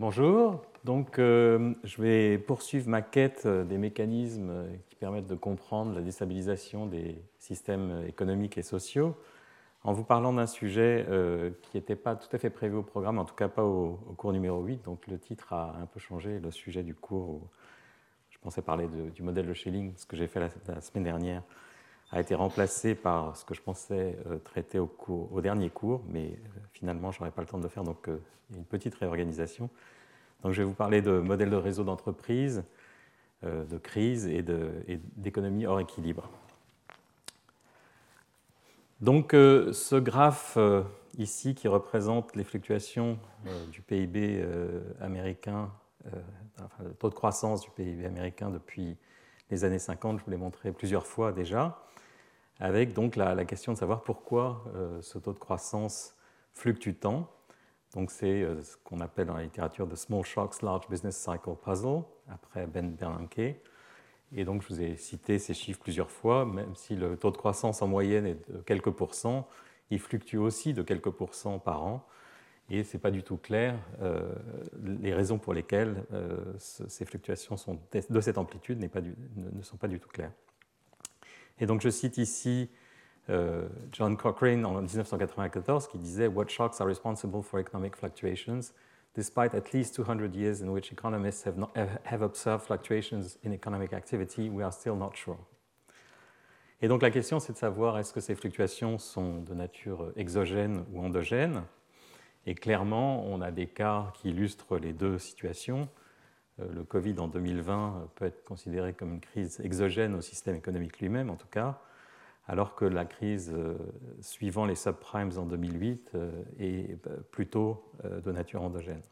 Bonjour, donc euh, je vais poursuivre ma quête des mécanismes qui permettent de comprendre la déstabilisation des systèmes économiques et sociaux en vous parlant d'un sujet euh, qui n'était pas tout à fait prévu au programme, en tout cas pas au, cours numéro 8, donc le titre a un peu changé, le sujet du cours, où je pensais parler du modèle de Schelling, ce que j'ai fait la, semaine dernière, a été remplacé par ce que je pensais euh, traiter au, dernier cours, mais euh, finalement je n'aurai pas le temps de le faire, donc il y a une petite réorganisation. Donc je vais vous parler de modèle de réseau d'entreprise, de crise et d'économie hors équilibre. Donc euh, ce graphe euh, ici qui représente les fluctuations euh, du PIB américain, enfin, le taux de croissance du PIB américain depuis les années 50, je vous l'ai montré plusieurs fois déjà, avec donc la, question de savoir pourquoi ce taux de croissance fluctue tant. Donc c'est ce qu'on appelle dans la littérature the Small Shocks Large Business Cycle Puzzle, après Ben Bernanke. Et donc, je vous ai cité ces chiffres plusieurs fois, même si le taux de croissance en moyenne est de quelques pourcents, il fluctue aussi de quelques pourcents par an. Et ce n'est pas du tout clair euh, les raisons pour lesquelles euh, ces fluctuations sont de cette amplitude ne sont pas du tout claires. Et donc, je cite ici euh, John Cochrane en 1994 qui disait What shocks are responsible for economic fluctuations despite at least 200 years in which economists have, not, have observed fluctuations in economic activity, we are still not sure. Et donc la question, c'est de savoir est-ce que ces fluctuations sont de nature exogène ou endogène? Et clairement, on a des cas qui illustrent les deux situations. Euh, le Covid en 2020 peut être considéré comme une crise exogène au système économique lui-même, en tout cas alors que la crise euh, suivant les subprimes en 2008 euh, est euh, plutôt de nature endogène.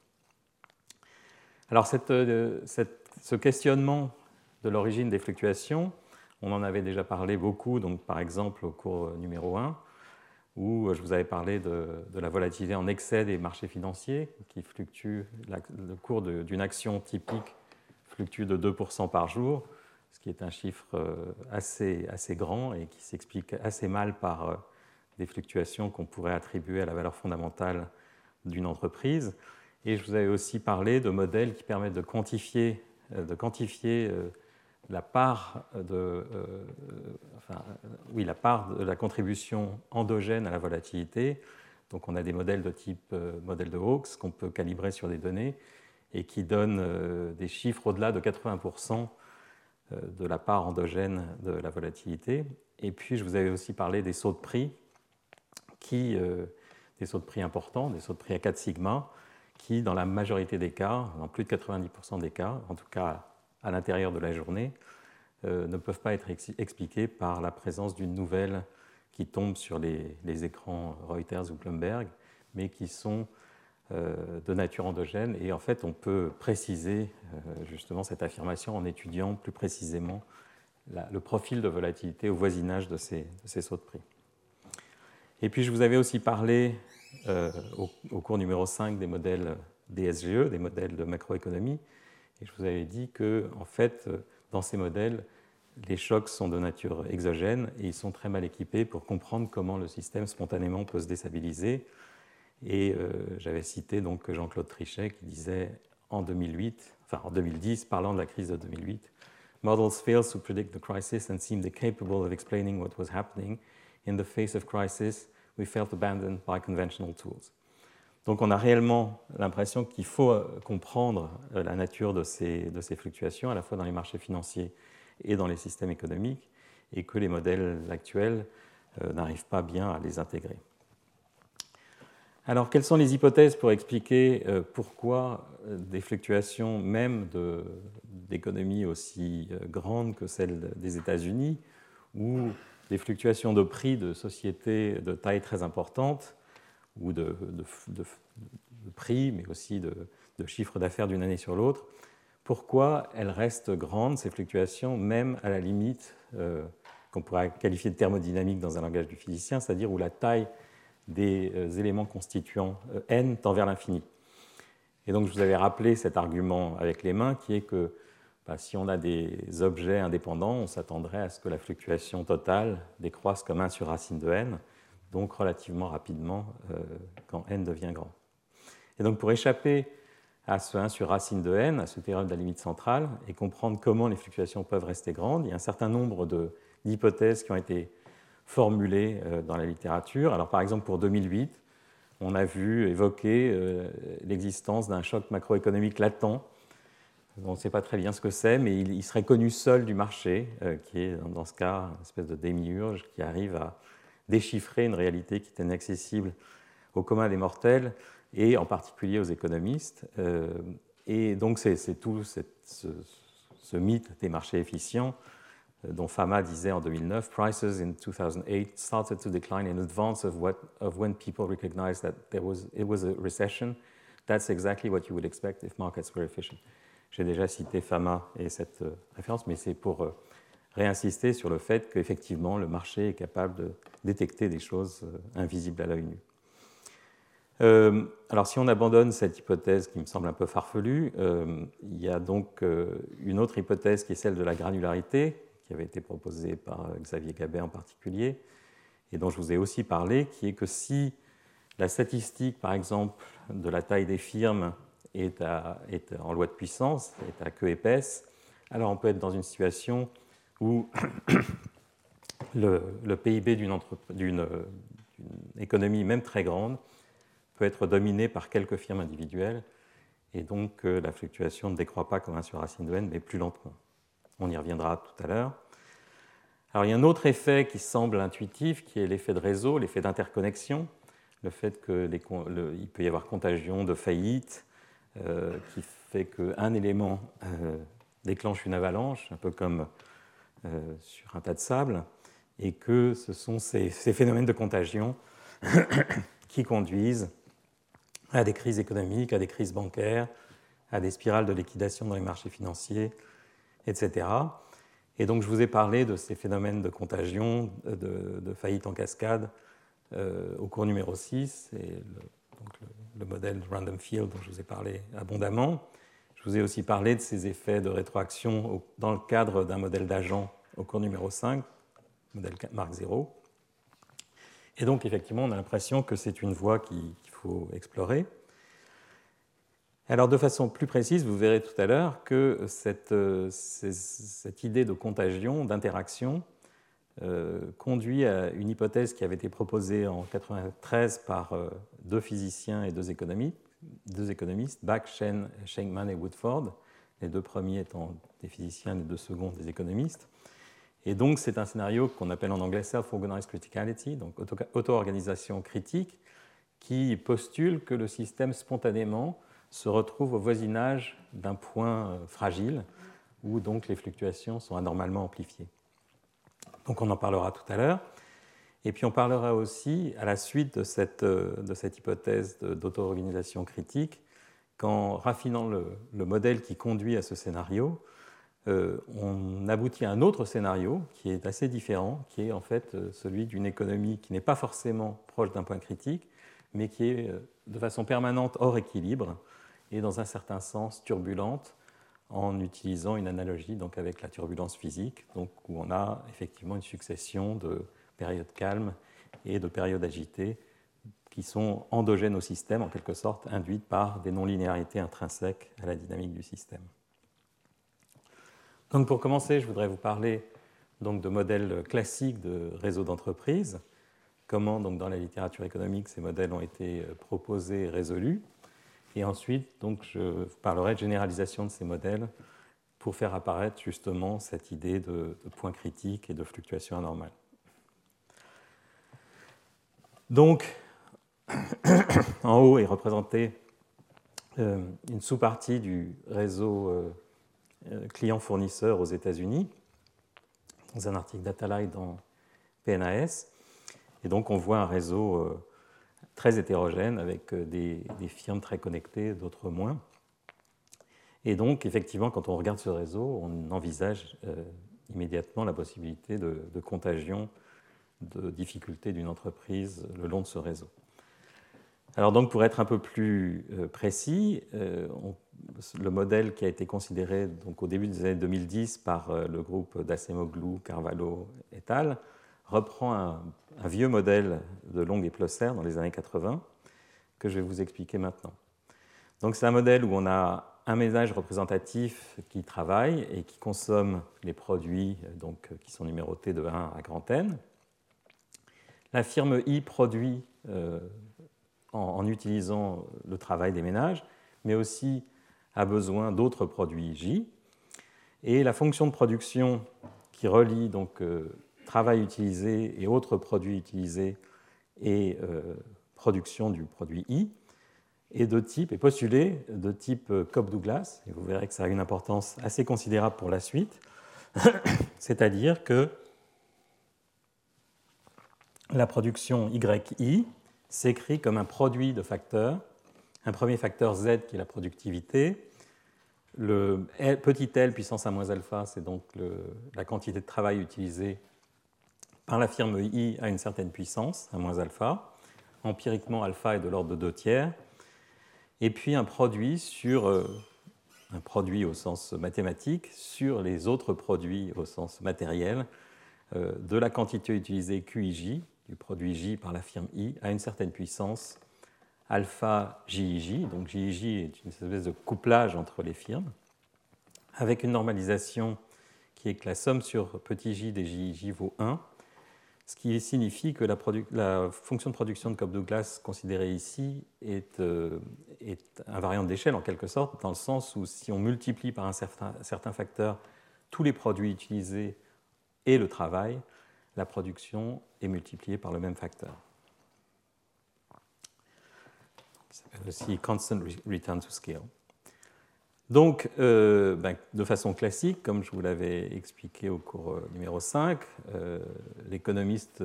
Alors ce questionnement de l'origine des fluctuations, on en avait déjà parlé beaucoup, donc par exemple au cours numéro 1, où je vous avais parlé de, la volatilité en excès des marchés financiers, qui fluctue, le cours d'une action typique fluctue de 2% par jour, ce qui est un chiffre euh, assez, assez grand et qui s'explique assez mal par euh, des fluctuations qu'on pourrait attribuer à la valeur fondamentale d'une entreprise. Et je vous avais aussi parlé de modèles qui permettent de quantifier, euh, de quantifier la part de, enfin, oui, la part de la contribution endogène à la volatilité. Donc on a des modèles de type modèle de Hawkes qu'on peut calibrer sur des données et qui donnent des chiffres au-delà de 80% euh, de la part endogène de la volatilité. Et puis, je vous avais aussi parlé des sauts de prix, qui, euh, des sauts de prix importants, des sauts de prix à 4 sigma, qui, dans la majorité des cas, dans plus de 90% des cas, en tout cas à l'intérieur de la journée, euh, ne peuvent pas être expliqués par la présence d'une nouvelle qui tombe sur les, écrans Reuters ou Bloomberg, mais qui sont euh, de nature endogène. Et en fait, on peut préciser euh, justement cette affirmation en étudiant plus précisément le profil de volatilité au voisinage de ces, sauts de prix. Et puis, je vous avais aussi parlé euh, au, cours numéro 5 des modèles DSGE, des modèles de macroéconomie. Et je vous avais dit que, en fait, dans ces modèles, les chocs sont de nature exogène et ils sont très mal équipés pour comprendre comment le système spontanément peut se déstabiliser et euh, j'avais cité donc Jean-Claude Trichet qui disait en 2008, enfin en 2010, parlant de la crise de 2008, Models fail to predict the crisis and seem incapable of explaining what was happening. In the face of crisis, we felt abandoned by conventional tools. Donc on a réellement l'impression qu'il faut euh, comprendre euh, la nature de ces, fluctuations, à la fois dans les marchés financiers et dans les systèmes économiques, et que les modèles actuels n'arrivent pas bien à les intégrer. Alors, quelles sont les hypothèses pour expliquer euh, pourquoi euh, des fluctuations même d'économies aussi euh, grandes que celles des États-Unis, ou des fluctuations de prix de sociétés de taille très importante, ou de, prix, mais aussi de, chiffres d'affaires d'une année sur l'autre, pourquoi elles restent grandes, ces fluctuations, même à la limite qu'on pourrait qualifier de thermodynamique dans un langage du physicien, c'est-à-dire où la taille des euh, éléments constituants euh, n tend vers l'infini. Et donc je vous avais rappelé cet argument avec les mains qui est que bah, si on a des objets indépendants, on s'attendrait à ce que la fluctuation totale décroisse comme 1 sur racine de n, donc relativement rapidement euh, quand n devient grand. Et donc pour échapper à ce 1 sur racine de n, à ce théorème de la limite centrale, et comprendre comment les fluctuations peuvent rester grandes. Il y a un certain nombre d'hypothèses qui ont été formulées euh, dans la littérature. Alors par exemple pour 2008, on a vu évoquer euh, l'existence d'un choc macroéconomique latent. On ne sait pas très bien ce que c'est, mais il serait connu seul du marché, qui est dans ce cas une espèce de démiurge qui arrive à déchiffrer une réalité qui est inaccessible au commun des mortels et en particulier aux économistes. Euh, et donc c'est tout ce, mythe des marchés efficients euh, dont Fama disait en 2009, Prices in 2008 started to decline in advance of, what, of when people recognized that there was, it was a recession. That's exactly what you would expect if markets were efficient. J'ai déjà cité Fama et cette euh, référence, mais c'est pour réinsister sur le fait qu'effectivement le marché est capable de détecter des choses invisibles à l'œil nu. Euh, alors si on abandonne cette hypothèse qui me semble un peu farfelue, euh, il y a donc euh, une autre hypothèse qui est celle de la granularité, qui avait été proposée par Xavier Gabet en particulier, et dont je vous ai aussi parlé, qui est que si la statistique, par exemple, de la taille des firmes est, en loi de puissance, est à queue épaisse, alors on peut être dans une situation où le, PIB d'une économie, même très grande, peut être dominé par quelques firmes individuelles, et donc euh, la fluctuation ne décroît pas comme un sur racine de n, mais plus lentement. On y reviendra tout à l'heure. Alors il y a un autre effet qui semble intuitif, qui est l'effet de réseau, l'effet d'interconnexion, le fait qu'il peut y avoir contagion de faillite, euh, qui fait qu'un élément euh, déclenche une avalanche, un peu comme sur un tas de sable, et que ce sont ces, phénomènes de contagion qui conduisent à des crises économiques, à des crises bancaires, à des spirales de liquidation dans les marchés financiers, etc. Et donc je vous ai parlé de ces phénomènes de contagion, de, faillite en cascade euh, au cours numéro 6, et le, modèle Random Field dont je vous ai parlé abondamment. Je vous ai aussi parlé de ces effets de rétroaction dans le cadre d'un modèle d'agent au cours numéro 5, modèle Mark 0. Et donc effectivement, on a l'impression que c'est une voie qui, faut explorer. Alors de façon plus précise, vous verrez tout à l'heure que cette, euh, idée de contagion, d'interaction, euh, conduit à une hypothèse qui avait été proposée en 1993 par euh, deux physiciens et deux économistes, deux économistes Bach, Shen, Schenkman et Woodford, les deux premiers étant des physiciens, les deux seconds des économistes. Et donc c'est un scénario qu'on appelle en anglais self-organized criticality, donc auto-organisation critique, qui postule que le système spontanément se retrouve au voisinage d'un point euh, fragile où donc les fluctuations sont anormalement amplifiées. Donc on en parlera tout à l'heure. Et puis on parlera aussi, à la suite de cette, euh, hypothèse d'auto-organisation critique, qu'en raffinant le, modèle qui conduit à ce scénario, euh, on aboutit à un autre scénario qui est assez différent, qui est en fait celui d'une économie qui n'est pas forcément proche d'un point critique, mais qui est euh, de façon permanente hors équilibre et dans un certain sens turbulente en utilisant une analogie donc avec la turbulence physique, donc où on a effectivement une succession de périodes calmes et de périodes agitées qui sont endogènes au système, en quelque sorte induites par des non-linéarités intrinsèques à la dynamique du système. Donc pour commencer, je voudrais vous parler donc de modèles classiques de réseaux d'entreprise comment donc, dans la littérature économique ces modèles ont été euh, proposés et résolus. Et ensuite, donc, je parlerai de généralisation de ces modèles pour faire apparaître justement cette idée de, point critique et de fluctuation anormale. Donc, en haut est représentée euh, une sous-partie du réseau euh, client-fournisseur aux États-Unis, dans un article d'Atalai dans PNAS. Et donc on voit un réseau euh, très hétérogène avec euh, des, firmes très connectées, d'autres moins. Et donc effectivement, quand on regarde ce réseau, on envisage euh, immédiatement la possibilité de, contagion, de difficultés d'une entreprise le long de ce réseau. Alors donc pour être un peu plus précis, le modèle qui a été considéré donc, au début des années 2010 par le groupe d'Acemoglu, Carvalho et al. reprend un un vieux modèle de Long et Plosser dans les années 80 que je vais vous expliquer maintenant. Donc c'est un modèle où on a un ménage représentatif qui travaille et qui consomme les produits donc, qui sont numérotés de 1 à grand N. La firme I produit euh, en, utilisant le travail des ménages, mais aussi a besoin d'autres produits J. Et la fonction de production qui relie donc euh, travail utilisé et autres produits utilisés et euh, production du produit I est de type est postulée de type Cobb-Douglas et vous verrez que ça a une importance assez considérable pour la suite, c'est-à-dire que la production YI s'écrit comme un produit de facteurs, un premier facteur Z qui est la productivité, le petit l puissance a moins alpha, c'est donc la quantité de travail utilisée par la firme I à une certaine puissance, à moins alpha. Empiriquement, alpha est de l'ordre de 2 tiers. Et puis un produit sur euh, un produit au sens mathématique sur les autres produits au sens matériel euh, de la quantité utilisée QIJ, du produit J par la firme I à une certaine puissance alpha JIJ. Donc JIJ est une espèce de couplage entre les firmes, avec une normalisation qui est que la somme sur petit j des JIJ vaut 1, ce qui signifie que la, fonction de production de Cobb-Douglas considérée ici est, euh, est invariante d'échelle en quelque sorte, dans le sens où si on multiplie par un certain, certain facteur tous les produits utilisés et le travail, la production est multipliée par le même facteur. S'appelle aussi constant return to scale. Donc, euh, ben, de façon classique, comme je vous l'avais expliqué au cours euh, numéro 5, euh, l'économiste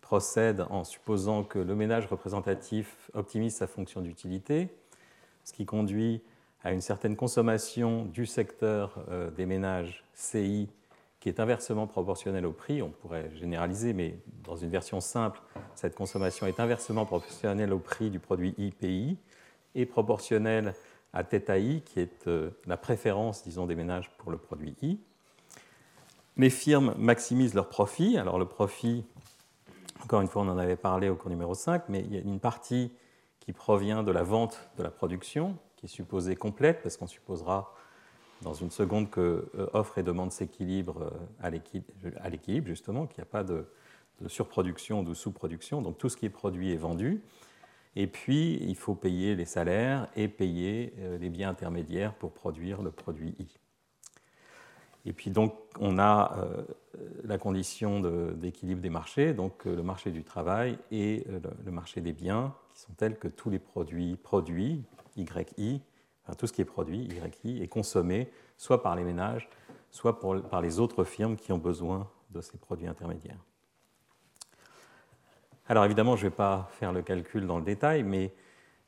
procède en supposant que le ménage représentatif optimise sa fonction d'utilité, ce qui conduit à une certaine consommation du secteur des ménages CI qui est inversement proportionnelle au prix. On pourrait généraliser, mais dans une version simple, cette consommation est inversement proportionnelle au prix du produit IPI et proportionnelle à θ i, qui est euh, la préférence, disons, des ménages pour le produit I. Les firmes maximisent leur profit. Alors le profit, encore une fois, on en avait parlé au cours numéro 5, mais il y a une partie qui provient de la vente de la production, qui est supposée complète, parce qu'on supposera dans une seconde que euh, offre et demande s'équilibrent euh, à l'équilibre, justement, qu'il n'y a pas de, surproduction ou de sous-production. Donc tout ce qui est produit est vendu. Et puis, il faut payer les salaires et payer euh, les biens intermédiaires pour produire le produit I. Et puis, donc, on a la condition d'équilibre des marchés, donc le marché du travail et le marché des biens, qui sont tels que tous les produits produits, YI, tout ce qui est produit, YI, est consommé soit par les ménages, soit par les autres firmes qui ont besoin de ces produits intermédiaires. Alors évidemment, je ne vais pas faire le calcul dans le détail, mais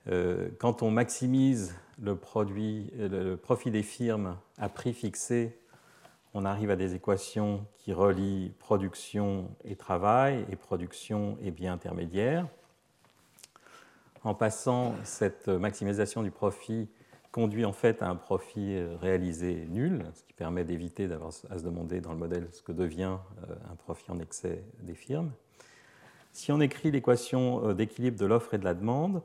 euh, quand on maximise le, le profit des firmes à prix fixé, on arrive à des équations qui relient production et travail et production et biens intermédiaires. En passant cette maximisation du profit conduit en fait à un profit euh, réalisé nul, ce qui permet d'éviter d'avoir à se demander dans le modèle ce que devient euh, un profit en excès des firmes. Si on écrit l'équation euh, d'équilibre de l'offre et de la demande,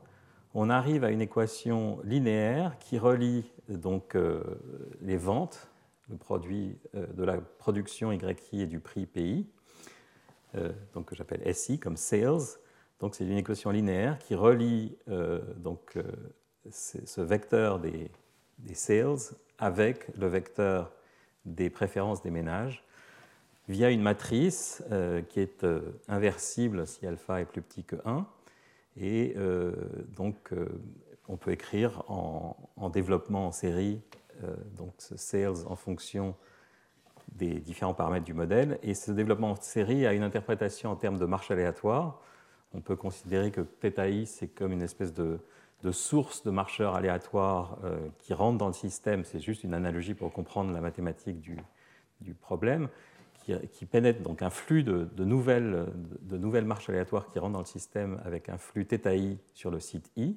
on arrive à une équation linéaire qui relie donc les ventes, le produit de la production YI et du prix PI, donc que j'appelle SI comme sales. Donc c'est une équation linéaire qui relie donc ce vecteur des, sales avec le vecteur des préférences des ménages via une matrice euh, qui est euh, inversible si alpha est plus petit que 1. Et euh, donc, on peut écrire en, développement en série donc ce sales en fonction des différents paramètres du modèle. Et ce développement en série a une interprétation en termes de marche aléatoire. On peut considérer que θi, c'est comme une espèce de, de sources de marcheurs aléatoires euh, qui rentrent dans le système, c'est juste une analogie pour comprendre la mathématique du, problème, qui, pénètre donc un flux de, nouvelles, de, nouvelles, marches aléatoires qui rentrent dans le système avec un flux θi sur le site i.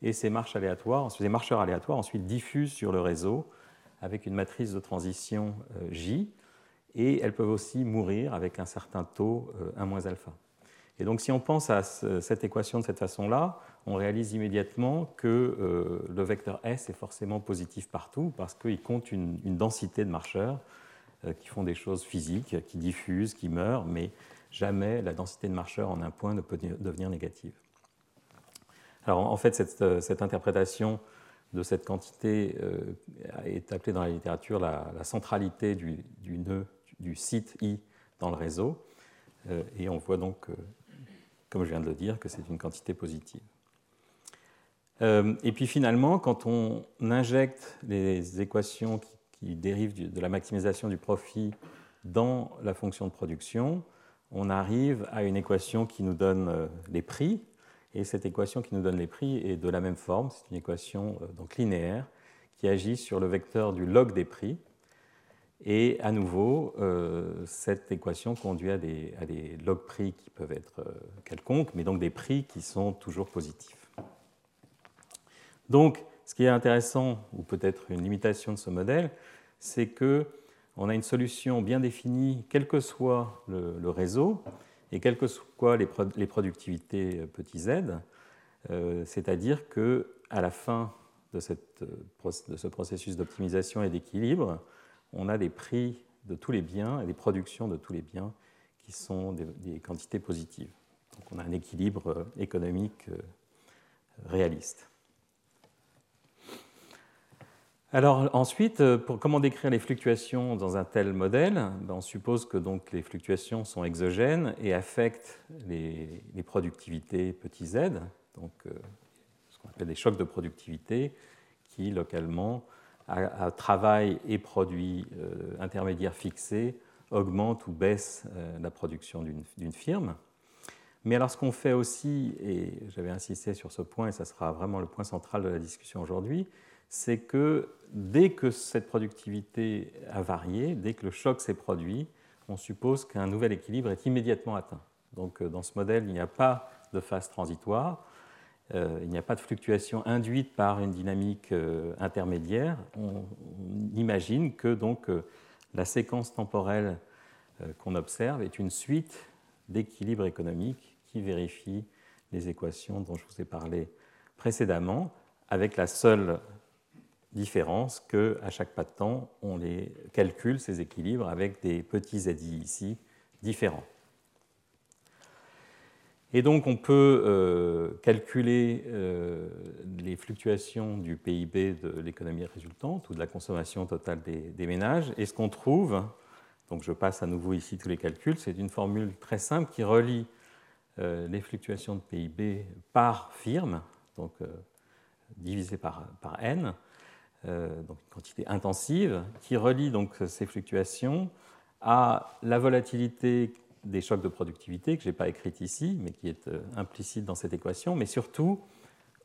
Et ces, marches aléatoires, ces marcheurs aléatoires ensuite diffusent sur le réseau avec une matrice de transition euh, J, et elles peuvent aussi mourir avec un certain taux 1 euh, alpha. Et donc si on pense à cette équation de cette façon-là, on réalise immédiatement que euh, le vecteur S est forcément positif partout parce qu'il compte une, densité de marcheurs euh, qui font des choses physiques, qui diffusent, qui meurent, mais jamais la densité de marcheurs en un point ne peut devenir négative. Alors en fait, cette, euh, interprétation de cette quantité est appelée dans la littérature la, centralité du, nœud, du site I dans le réseau. et on voit donc, comme je viens de le dire, que c'est une quantité positive. Euh, et puis finalement, quand on injecte les équations qui, dérivent de la maximisation du profit dans la fonction de production, on arrive à une équation qui nous donne euh, les prix. Et cette équation qui nous donne les prix est de la même forme, c'est une équation euh, donc linéaire qui agit sur le vecteur du log des prix. Et à nouveau, cette équation conduit à des, à log prix qui peuvent être quelconques, mais donc des prix qui sont toujours positifs. Donc, ce qui est intéressant, ou peut-être une limitation de ce modèle, c'est qu'on a une solution bien définie, quel que soit le, réseau et quelles que soient les, productivités euh, petit z, euh, c'est-à-dire qu'à la fin de, ce processus d'optimisation et d'équilibre, on a des prix de tous les biens et des productions de tous les biens qui sont des, quantités positives. Donc on a un équilibre euh, économique réaliste. Alors ensuite, euh, pour comment décrire les fluctuations dans un tel modèle? Ben, On suppose que donc les fluctuations sont exogènes et affectent les, productivités petit z, donc euh, ce qu'on appelle des chocs de productivité qui localement, à, travail et produits euh, intermédiaires fixés, augmentent ou baissent la production d'une firme. Mais alors ce qu'on fait aussi, et j'avais insisté sur ce point et ça sera vraiment le point central de la discussion aujourd'hui, c'est que dès que cette productivité a varié, dès que le choc s'est produit, on suppose qu'un nouvel équilibre est immédiatement atteint. Donc euh, dans ce modèle, il n'y a pas de phase transitoire, euh, il n'y a pas de fluctuation induite par une dynamique euh, intermédiaire. On, imagine que donc la séquence temporelle qu'on observe est une suite d'équilibres économiques qui vérifient les équations dont je vous ai parlé précédemment, avec la seule différence qu'à chaque pas de temps, on les calcule, ces équilibres, avec des petits ZI ici différents. Et donc on peut euh, calculer euh, les fluctuations du PIB de l'économie résultante ou de la consommation totale des, ménages. Et ce qu'on trouve, donc je passe à nouveau ici tous les calculs, c'est une formule très simple qui relie euh, les fluctuations de PIB par firme, donc divisé par, par n, donc une quantité intensive, qui relie donc ces fluctuations à la volatilité des chocs de productivité, que je n'ai pas écrite ici, mais qui est euh, implicite dans cette équation, mais surtout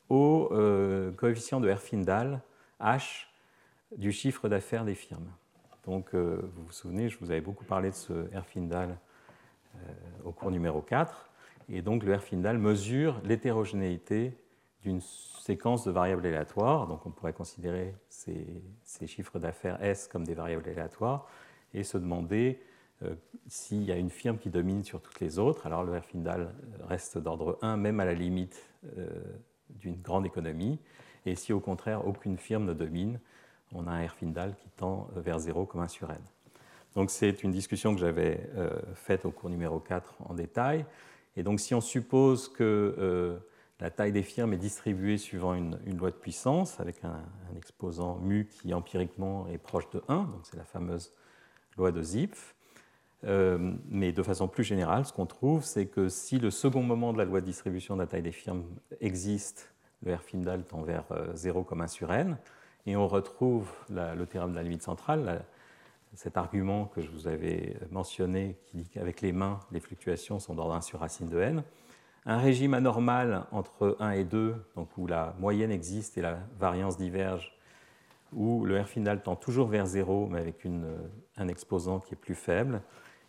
au euh, coefficient de Herfindahl, H, du chiffre d'affaires des firmes. Donc, vous vous souvenez, je vous avais beaucoup parlé de ce Herfindahl au cours numéro 4. Et donc, le Herfindahl mesure l'hétérogénéité d'une séquence de variables aléatoires. Donc on pourrait considérer ces, chiffres d'affaires S comme des variables aléatoires et se demander euh, s'il y a une firme qui domine sur toutes les autres. Alors le Herfindahl reste d'ordre 1, même à la limite euh, d'une grande économie. Et si au contraire aucune firme ne domine, on a un Herfindahl qui tend vers 0 comme 1 sur n. Donc c'est une discussion que j'avais euh, faite au cours numéro 4 en détail. Et donc si on suppose que la taille des firmes est distribuée suivant une, loi de puissance avec un, exposant mu qui empiriquement est proche de 1, donc c'est la fameuse loi de Zipf. Euh, mais de façon plus générale, ce qu'on trouve, c'est que si le second moment de la loi de distribution de la taille des firmes existe, le Herfindahl tend vers 0 comme 1 sur n, et on retrouve le théorème de la limite centrale, cet argument que je vous avais mentionné qui dit qu'avec les mains, les fluctuations sont d'ordre 1 sur racine de n. Un régime anormal entre 1 et 2, donc où la moyenne existe et la variance diverge, où le R final tend toujours vers 0, mais avec un exposant qui est plus faible,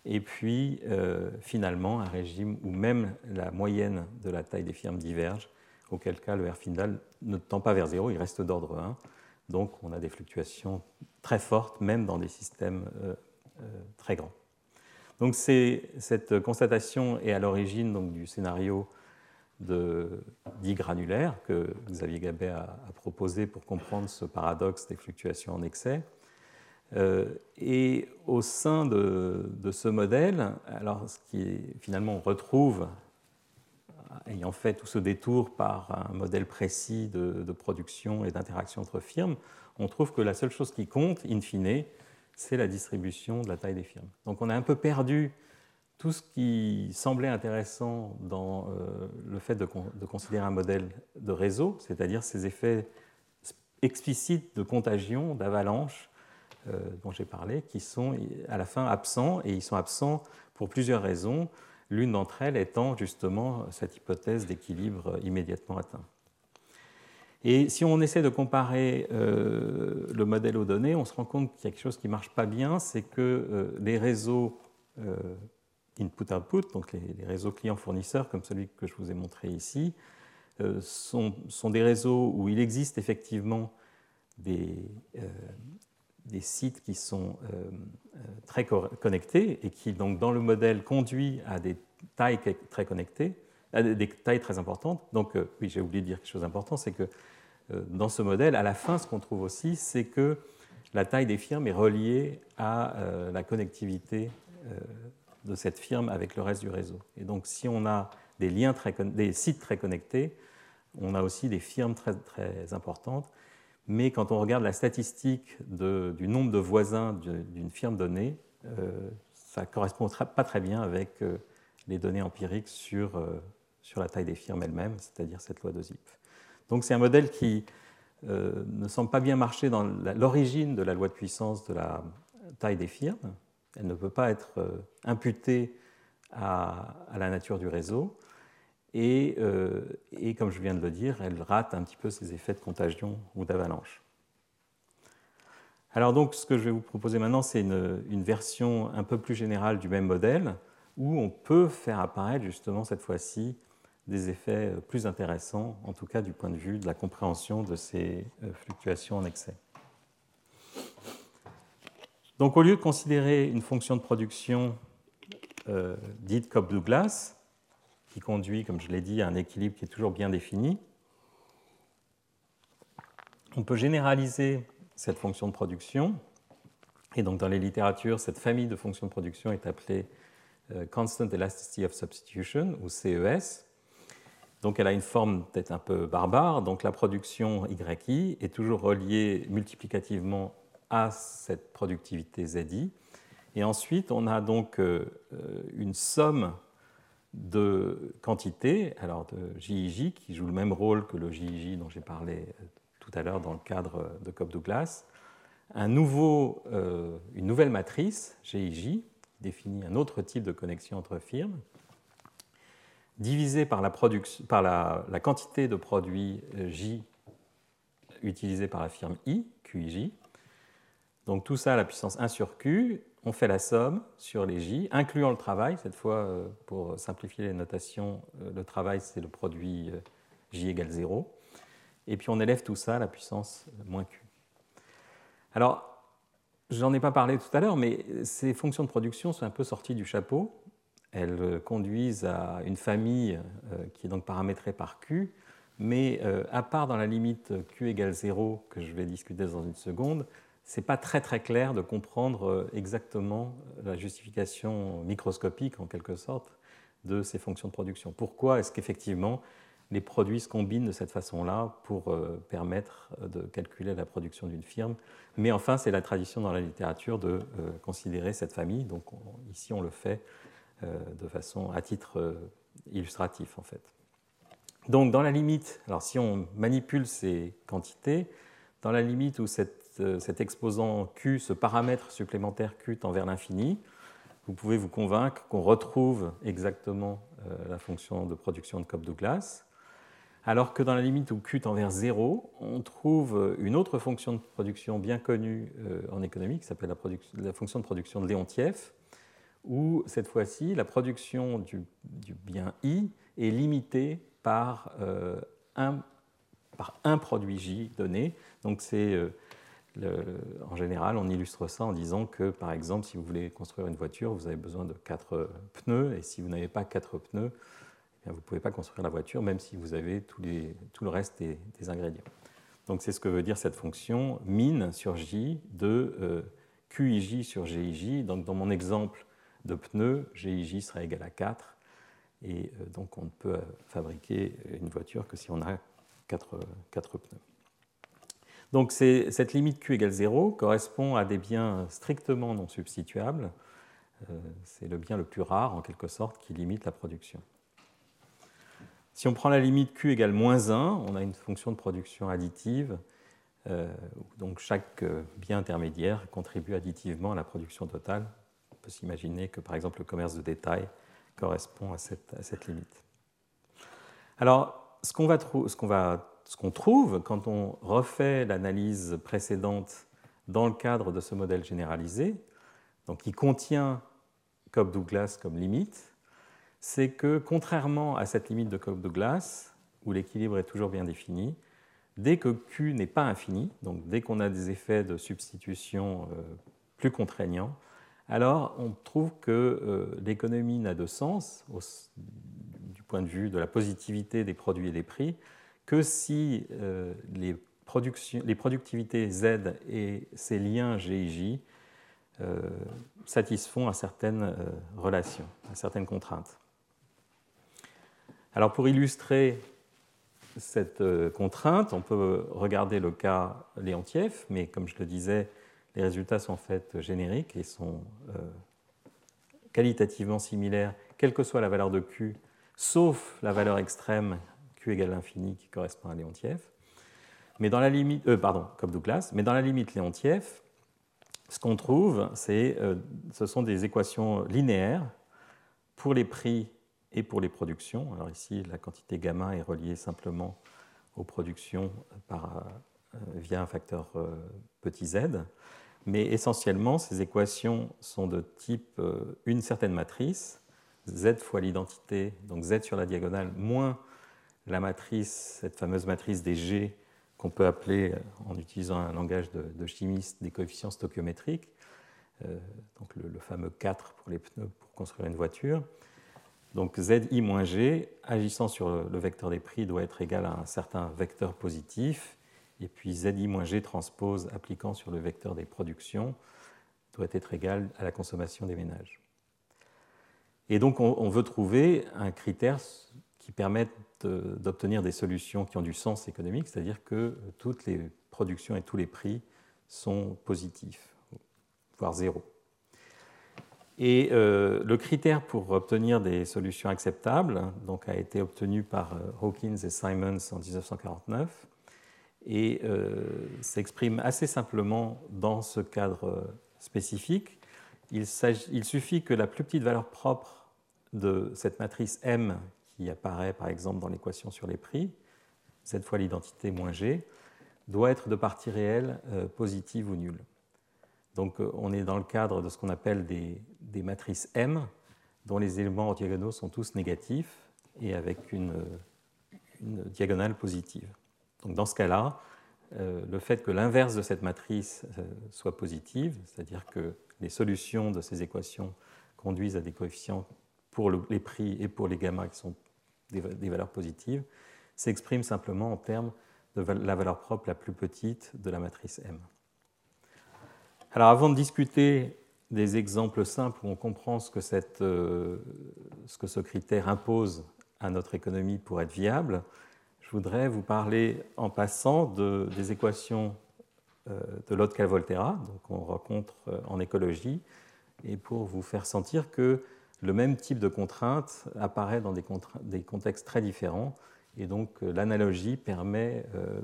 et puis euh, finalement un régime où même la moyenne de la taille des firmes diverge, auquel cas le R final ne tend pas vers 0, il reste d'ordre 1. Donc on a des fluctuations très fortes, même dans des systèmes euh, euh, très grands. Donc cette constatation est à l'origine du scénario dit granulaire que Xavier Gabet a, proposé pour comprendre ce paradoxe des fluctuations en excès. Euh, et au sein de, ce modèle, alors ce qui est, finalement on retrouve, ayant fait tout ce détour par un modèle précis de, production et d'interaction entre firmes, on trouve que la seule chose qui compte, in fine, c'est la distribution de la taille des firmes. Donc on a un peu perdu tout ce qui semblait intéressant dans euh, le fait de, considérer un modèle de réseau, c'est-à-dire ces effets explicites de contagion, d'avalanche dont j'ai parlé, qui sont à la fin absents, et ils sont absents pour plusieurs raisons, l'une d'entre elles étant justement cette hypothèse d'équilibre immédiatement atteint. Et si on essaie de comparer euh, le modèle aux données, on se rend compte qu'il y a quelque chose qui ne marche pas bien, c'est que les réseaux input-output, donc les, réseaux clients-fournisseurs, comme celui que je vous ai montré ici, euh, sont, des réseaux où il existe effectivement des, euh, des sites qui sont euh, très connectés et qui, donc, dans le modèle, conduit à des tailles très connectées, à des tailles très importantes. Donc, oui, j'ai oublié de dire quelque chose d'important, c'est que dans ce modèle, à la fin, ce qu'on trouve aussi, c'est que la taille des firmes est reliée à la connectivité de cette firme avec le reste du réseau. Et donc, si on a des, liens très, des sites très connectés, on a aussi des firmes très, très importantes. Mais quand on regarde la statistique du nombre de voisins d'une firme donnée, euh, ça ne correspond pas très bien avec euh, les données empiriques sur, euh, sur la taille des firmes elles-mêmes, c'est-à-dire cette loi de Zipf. Donc c'est un modèle qui ne semble pas bien marcher dans l'origine de la loi de puissance de la taille des firmes, elle ne peut pas être imputée à, la nature du réseau. Euh, et, comme je viens de le dire, elle rate un petit peu ses effets de contagion ou d'avalanche. Alors donc, ce que je vais vous proposer maintenant, c'est une, version un peu plus générale du même modèle, où on peut faire apparaître justement cette fois-ci des effets euh, plus intéressants, en tout cas du point de vue de la compréhension de ces fluctuations en excès. Donc au lieu de considérer une fonction de production euh, dite Cobb-Douglas, qui conduit, comme je l'ai dit, à un équilibre qui est toujours bien défini, on peut généraliser cette fonction de production. Et donc dans les littératures, cette famille de fonctions de production est appelée euh, Constant Elasticity of Substitution, ou CES. Donc elle a une forme peut-être un peu barbare. Donc la production YI est toujours reliée multiplicativement à cette productivité ZI. Et ensuite, on a donc euh, une somme de quantités, alors de JIJ, qui joue le même rôle que le JIJ dont j'ai parlé euh, tout à l'heure dans le cadre de Cobb-Douglas, un nouveau, euh, une nouvelle matrice, GIJ, qui définit un autre type de connexion entre firmes, divisée par la, la, quantité de produits J utilisés par la firme I, QIJ, donc tout ça à la puissance 1 sur Q, on fait la somme sur les J, incluant le travail. Cette fois, euh, pour simplifier les notations, euh, le travail, c'est le produit euh, J égale 0. Et puis on élève tout ça à la puissance moins Q. Alors, j'en ai pas parlé tout à l'heure, mais ces fonctions de production sont un peu sorties du chapeau. Elles conduisent à une famille qui est donc paramétrée par Q, mais à part dans la limite Q égale 0, que je vais discuter dans une seconde, n'est pas très très clair de comprendre euh, exactement la justification microscopique en quelque sorte de ces fonctions de production. Pourquoi est-ce qu'effectivement les produits se combinent de cette façon-là pour euh, permettre euh, de calculer la production d'une firme? Mais enfin, c'est la tradition dans la littérature de considérer cette famille. Donc ici, on le fait de façon à titre illustratif en fait. Donc dans la limite, alors si on manipule ces quantités, dans la limite où cette euh, cet exposant Q, ce paramètre supplémentaire Q tend vers l'infini, vous pouvez vous convaincre qu'on retrouve exactement euh, la fonction de production de Cobb-Douglas, alors que dans la limite où Q tend vers 0, on trouve une autre fonction de production bien connue euh, en économie qui s'appelle la, fonction de production de Leontief, où cette fois-ci la production du, bien I est limitée par, un, par un produit J donné. Donc c'est en général, on illustre ça en disant que, par exemple, si vous voulez construire une voiture, vous avez besoin de quatre pneus, et si vous n'avez pas quatre pneus, eh vous ne pouvez pas construire la voiture, même si vous avez tout le reste des, ingrédients. Donc c'est ce que veut dire cette fonction min sur j de euh, QIJ sur GIJ. Donc dans mon exemple de pneus, GIJ sera égal à 4, et euh, donc on ne peut fabriquer une voiture que si on a 4, 4 pneus. Donc cette limite Q égale 0 correspond à des biens strictement non substituables. Euh, c'est le bien le plus rare, en quelque sorte, qui limite la production. Si on prend la limite Q égale moins 1, on a une fonction de production additive. Euh, donc chaque euh, bien intermédiaire contribue additivement à la production totale. On peut s'imaginer que par exemple le commerce de détail correspond à cette, limite. Alors ce qu'on va, va ce qu'on trouve quand on refait l'analyse précédente dans le cadre de ce modèle généralisé, qui contient Cobb-Douglas comme limite, c'est que contrairement à cette limite de Cobb-Douglas, où l'équilibre est toujours bien défini, dès que Q n'est pas infini, donc dès qu'on a des effets de substitution euh, plus contraignants, alors on trouve que euh, l'économie n'a de sens du point de vue de la positivité des produits et des prix que si euh, les, productivités Z et ces liens GIJ euh, satisfont à certaines euh, relations, à certaines contraintes. Alors pour illustrer cette contrainte, on peut regarder le cas Léontief, mais comme je le disais, les résultats sont en fait génériques et sont qualitativement similaires, quelle que soit la valeur de Q, sauf la valeur extrême Q égale l'infini qui correspond à Léontief. Mais dans la limite, euh, pardon, comme Douglas, mais dans la limite Léontief, ce qu'on trouve, euh, ce sont des équations linéaires pour les prix et pour les productions. Alors ici, la quantité gamma est reliée simplement aux productions par, euh, via un facteur petit z. Mais essentiellement, ces équations sont de type une certaine matrice, z fois l'identité, donc z sur la diagonale, moins la matrice, cette fameuse matrice des G qu'on peut appeler, euh, en utilisant un langage de, chimiste, des coefficients stoichiométriques, euh, donc le, fameux 4 pour les pneus pour construire une voiture. Donc ZI moins G, agissant sur le, vecteur des prix, doit être égal à un certain vecteur positif, et puis ZI moins G transpose appliquant sur le vecteur des productions doit être égal à la consommation des ménages. Et donc on veut trouver un critère qui permettent d'obtenir des solutions qui ont du sens économique, c'est-à-dire que toutes les productions et tous les prix sont positifs, voire zéro. Et euh, le critère pour obtenir des solutions acceptables donc, a été obtenu par euh, Hawkins et Simons en 1949 et euh, s'exprime assez simplement dans ce cadre spécifique. Il, il, suffit que la plus petite valeur propre de cette matrice M qui apparaît par exemple dans l'équation sur les prix, cette fois l'identité moins g, doit être de partie réelle euh, positive ou nulle. Donc euh, on est dans le cadre de ce qu'on appelle des, matrices M, dont les éléments diagonaux sont tous négatifs et avec une, diagonale positive. Donc dans ce cas-là, euh, le fait que l'inverse de cette matrice soit positive, c'est-à-dire que les solutions de ces équations conduisent à des coefficients pour les prix et pour les gamma qui sont des, valeurs positives, s'exprime simplement en termes de la valeur propre la plus petite de la matrice M. Alors avant de discuter des exemples simples où on comprend ce que, euh, ce, critère impose à notre économie pour être viable, je voudrais vous parler en passant de, des équations euh, de Lotka-Volterra, qu'on rencontre euh, en écologie, et pour vous faire sentir que le même type de contrainte apparaît dans des, contextes très différents. Et donc euh, l'analogie permet, euh,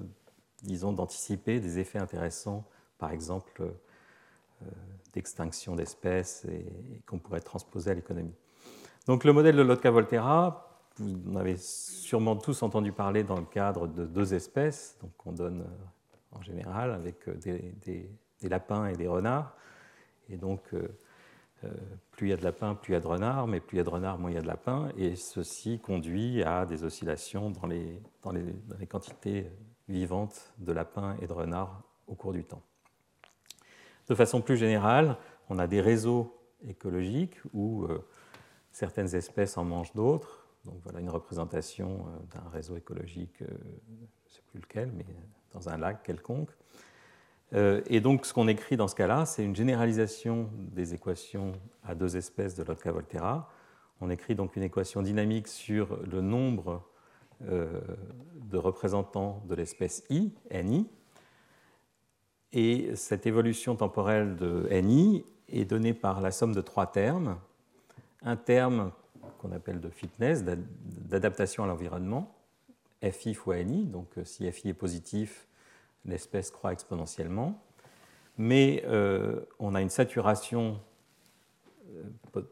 disons, d'anticiper des effets intéressants, par exemple euh, d'extinction d'espèces et, qu'on pourrait transposer à l'économie. Donc le modèle de Lotka-Volterra, vous en avez sûrement tous entendu parler dans le cadre de deux espèces, donc on donne en général avec des, des lapins et des renards. Et donc plus il y a de lapins, plus il y a de renards, mais plus il y a de renards, moins il y a de lapins, et ceci conduit à des oscillations dans les, dans les, quantités vivantes de lapins et de renards au cours du temps. De façon plus générale, on a des réseaux écologiques où certaines espèces en mangent d'autres. Donc voilà une représentation d'un réseau écologique, je ne sais plus lequel, mais dans un lac quelconque. Et donc ce qu'on écrit dans ce cas-là, c'est une généralisation des équations à deux espèces de Lotka-Volterra on écrit donc une équation dynamique sur le nombre euh, de représentants de l'espèce I, NI. Et cette évolution temporelle de NI est donnée par la somme de trois termes. Un terme qu'on appelle de fitness, d'adaptation à l'environnement, FI fois NI. Donc euh, si FI est positif, l'espèce croît exponentiellement. Mais euh, on a une saturation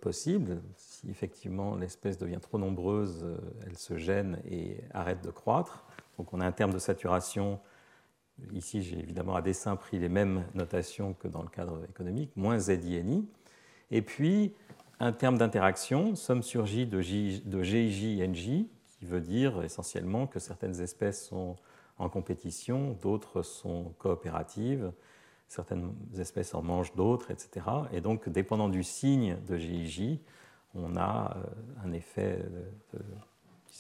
possible. Si effectivement l'espèce devient trop nombreuse, euh, elle se gêne et arrête de croître. Donc on a un terme de saturation. Ici, j'ai évidemment à dessein pris les mêmes notations que dans le cadre économique, moins ZINI. Et puis, un terme d'interaction, somme sur J de, J, GIJ-NJ, qui veut dire essentiellement que certaines espèces sont en compétition, d'autres sont coopératives, certaines espèces en mangent d'autres, etc. Et donc, dépendant du signe de GIJ, on a euh, un effet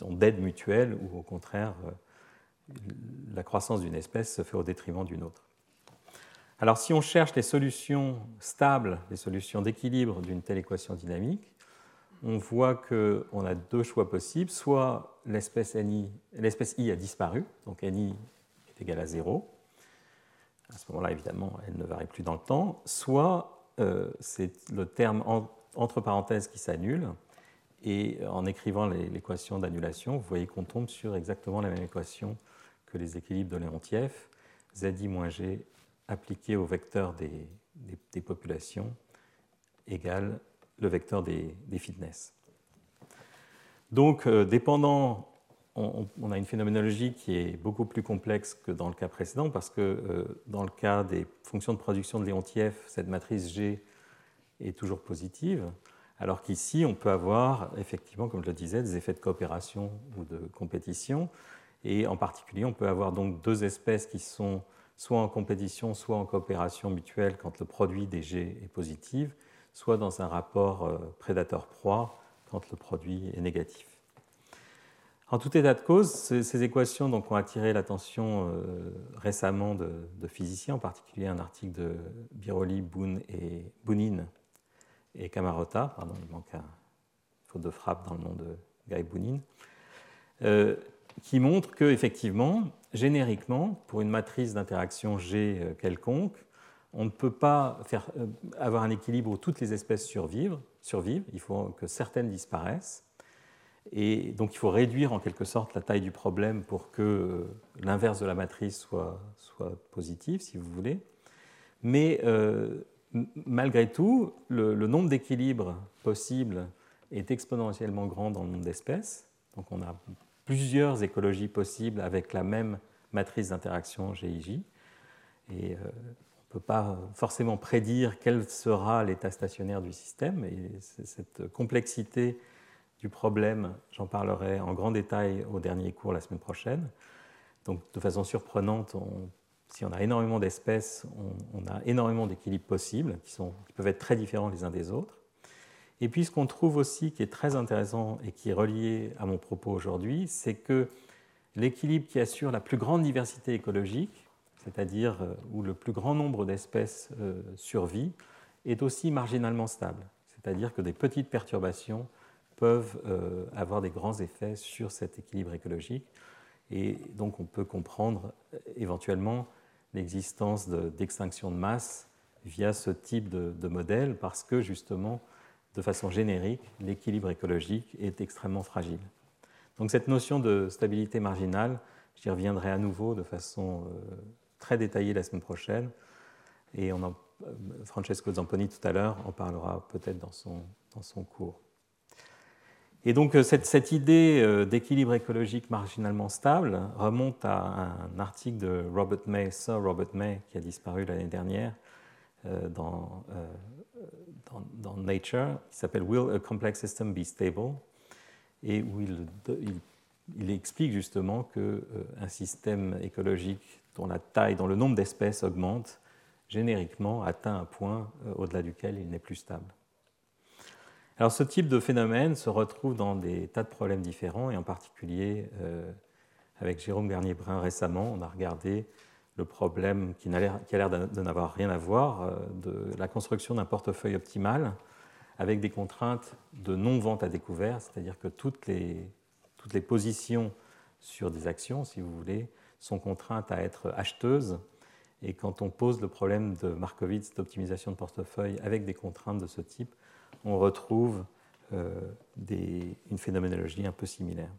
d'aide mutuelle ou au contraire, euh, la croissance d'une espèce se fait au détriment d'une autre. Alors, si on cherche les solutions stables, les solutions d'équilibre d'une telle équation dynamique, on voit qu'on a deux choix possibles. Soit l'espèce I a disparu, donc NI est égal à 0, à ce moment-là, évidemment, elle ne varie plus dans le temps, soit euh, c'est le terme entre parenthèses qui s'annule, et en écrivant l'équation d'annulation, vous voyez qu'on tombe sur exactement la même équation que les équilibres de Léontief, ZI moins G appliqué au vecteur des, des, populations égale le vecteur des, fitness. Donc, euh, dépendant on, a une phénoménologie qui est beaucoup plus complexe que dans le cas précédent, parce que euh, dans le cas des fonctions de production de Léontief, cette matrice G est toujours positive, alors qu'ici, on peut avoir effectivement, comme je le disais, des effets de coopération ou de compétition, et en particulier, on peut avoir donc deux espèces qui sont soit en compétition, soit en coopération mutuelle quand le produit des G est positif, soit dans un rapport euh, prédateur-proie quand le produit est négatif. En tout état de cause, ces, équations donc, ont attiré l'attention euh, récemment de, physiciens, en particulier un article de Biroli, Boone et Boonin pardon, il manque faute de frappe dans le nom de Guy Boonin, euh, qui montre que effectivement, génériquement, pour une matrice d'interaction G quelconque, on ne peut pas faire, avoir un équilibre où toutes les espèces survivent, il faut que certaines disparaissent. Et donc il faut réduire en quelque sorte la taille du problème pour que euh, l'inverse de la matrice soit, soit, positif, si vous voulez. Mais euh, malgré tout, le, nombre d'équilibres possibles est exponentiellement grand dans le nombre d'espèces. Donc on a plusieurs écologies possibles avec la même matrice d'interaction GIJ. Euh, ne peut pas forcément prédire quel sera l'état stationnaire du système. Et cette complexité du problème, j'en parlerai en grand détail au dernier cours la semaine prochaine. Donc, de façon surprenante, si on a énormément d'espèces, on, a énormément d'équilibres possibles qui peuvent être très différents les uns des autres. Et puis, ce qu'on trouve aussi qui est très intéressant et qui est relié à mon propos aujourd'hui, c'est que l'équilibre qui assure la plus grande diversité écologique, c'est-à-dire euh, où le plus grand nombre d'espèces euh, survit, est aussi marginalement stable. C'est-à-dire que des petites perturbations peuvent euh, avoir des grands effets sur cet équilibre écologique. Et donc on peut comprendre éventuellement l'existence d'extinction de, masse via ce type de, modèle parce que justement, de façon générique, l'équilibre écologique est extrêmement fragile. Donc cette notion de stabilité marginale, j'y reviendrai à nouveau de façon très détaillée la semaine prochaine. Et on Francesco Zamponi tout à l'heure en parlera peut-être dans son, dans son cours. Et donc euh, cette, idée euh, d'équilibre écologique marginalement stable remonte à un article de Robert May, Sir Robert May, qui a disparu l'année dernière euh, dans, dans, Nature, qui s'appelle Will a Complex System Be Stable et où il, il, explique justement qu'un système écologique dont la taille, dont le nombre d'espèces augmente, génériquement atteint un point au-delà duquel il n'est plus stable. Alors ce type de phénomène se retrouve dans des tas de problèmes différents, et en particulier avec Jérôme Garnier-Brun récemment, on a regardé le problème qui a l'air de n'avoir rien à voir de la construction d'un portefeuille optimal avec des contraintes de non-vente à découvert, c'est-à-dire que toutes les, toutes les positions sur des actions, si vous voulez, sont contraintes à être acheteuses. Et quand on pose le problème de Markowitz d'optimisation de portefeuille avec des contraintes de ce type, on retrouve euh, une phénoménologie un peu similaire.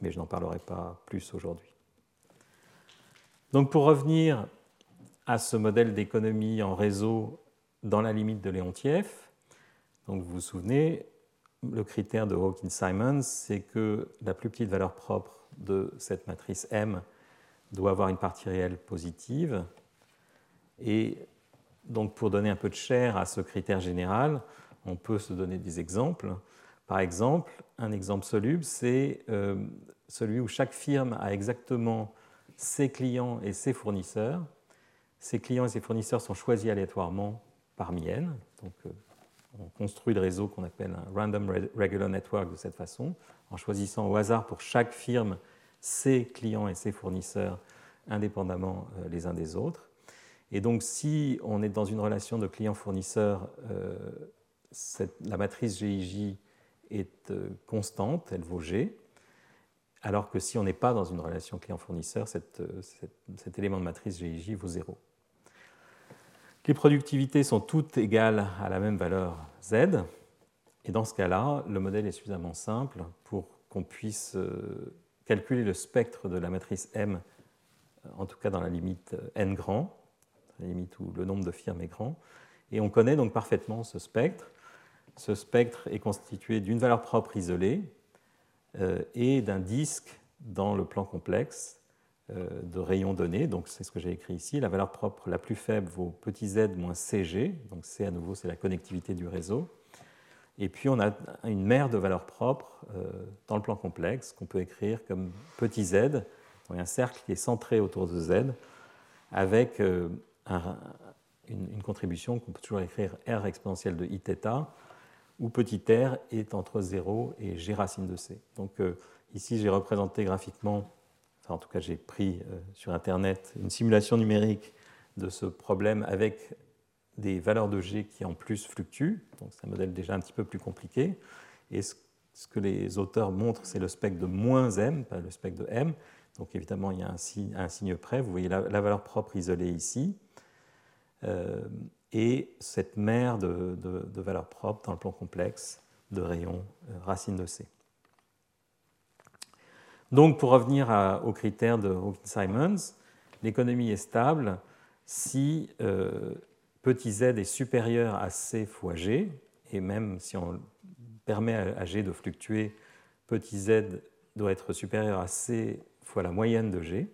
Mais je n'en parlerai pas plus aujourd'hui. Donc pour revenir à ce modèle d'économie en réseau dans la limite de Léontief, donc vous vous souvenez, le critère de Hawkins-Simons, c'est que la plus petite valeur propre de cette matrice M doit avoir une partie réelle positive. Et donc pour donner un peu de chair à ce critère général, on peut se donner des exemples. Par exemple, un exemple soluble, c'est euh, celui où chaque firme a exactement ses clients et ses fournisseurs. Ces clients et ses fournisseurs sont choisis aléatoirement parmi N. Donc, euh, on construit le réseau qu'on appelle un Random Regular Network de cette façon, en choisissant au hasard pour chaque firme ses clients et ses fournisseurs indépendamment euh, les uns des autres. Et donc si on est dans une relation de client-fournisseur, euh, la matrice GIJ est euh, constante, elle vaut G, alors que si on n'est pas dans une relation client-fournisseur, cet élément de matrice GIJ vaut 0. Les productivités sont toutes égales à la même valeur z, et dans ce cas-là, le modèle est suffisamment simple pour qu'on puisse calculer le spectre de la matrice M, en tout cas dans la limite n grand, la limite où le nombre de firmes est grand, et on connaît donc parfaitement ce spectre. Ce spectre est constitué d'une valeur propre isolée euh, et d'un disque dans le plan complexe euh, de rayons donnés. Donc c'est ce que j'ai écrit ici. La valeur propre la plus faible vaut petit z moins cg. Donc c à nouveau c'est la connectivité du réseau. Et puis on a une mère de valeurs propres euh, dans le plan complexe qu'on peut écrire comme petit z, donc un cercle qui est centré autour de z, avec euh, une, contribution qu'on peut toujours écrire r exponentielle de iθ, où petit r est entre 0 et g racine de c. Donc ici j'ai représenté graphiquement en tout cas j'ai pris euh, sur Internet une simulation numérique de ce problème avec des valeurs de G qui en plus fluctuent. Donc c'est un modèle déjà un petit peu plus compliqué. Et ce, que les auteurs montrent, c'est le spectre de moins m, pas le spectre de m. Donc évidemment, il y a un signe, près. Vous voyez la, valeur propre isolée ici. Euh, et cette mer de, valeurs propres dans le plan complexe de rayons euh, racine de C. Donc, pour revenir aux critères de Hawkins-Simons, l'économie est stable si euh, petit z est supérieur à c fois g, et même si on permet à g de fluctuer, petit z doit être supérieur à c fois la moyenne de g.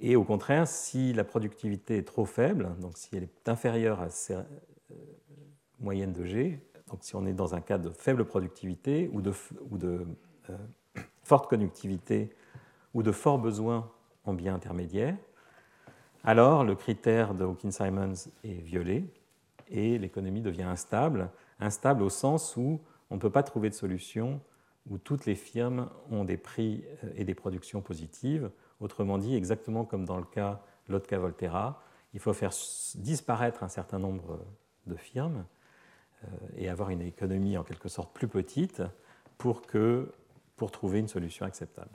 Et au contraire, si la productivité est trop faible, donc si elle est inférieure à c euh, moyenne de g, donc si on est dans un cas de faible productivité ou de, euh, forte conductivité ou de forts besoins en biens intermédiaires, alors le critère de Hawkins-Simons est violé et l'économie devient instable, instable au sens où on ne peut pas trouver de solution où toutes les firmes ont des prix euh, et des productions positives. Autrement dit, exactement comme dans le cas Lotka-Volterra, il faut faire disparaître un certain nombre de firmes euh, et avoir une économie en quelque sorte plus petite pour trouver une solution acceptable.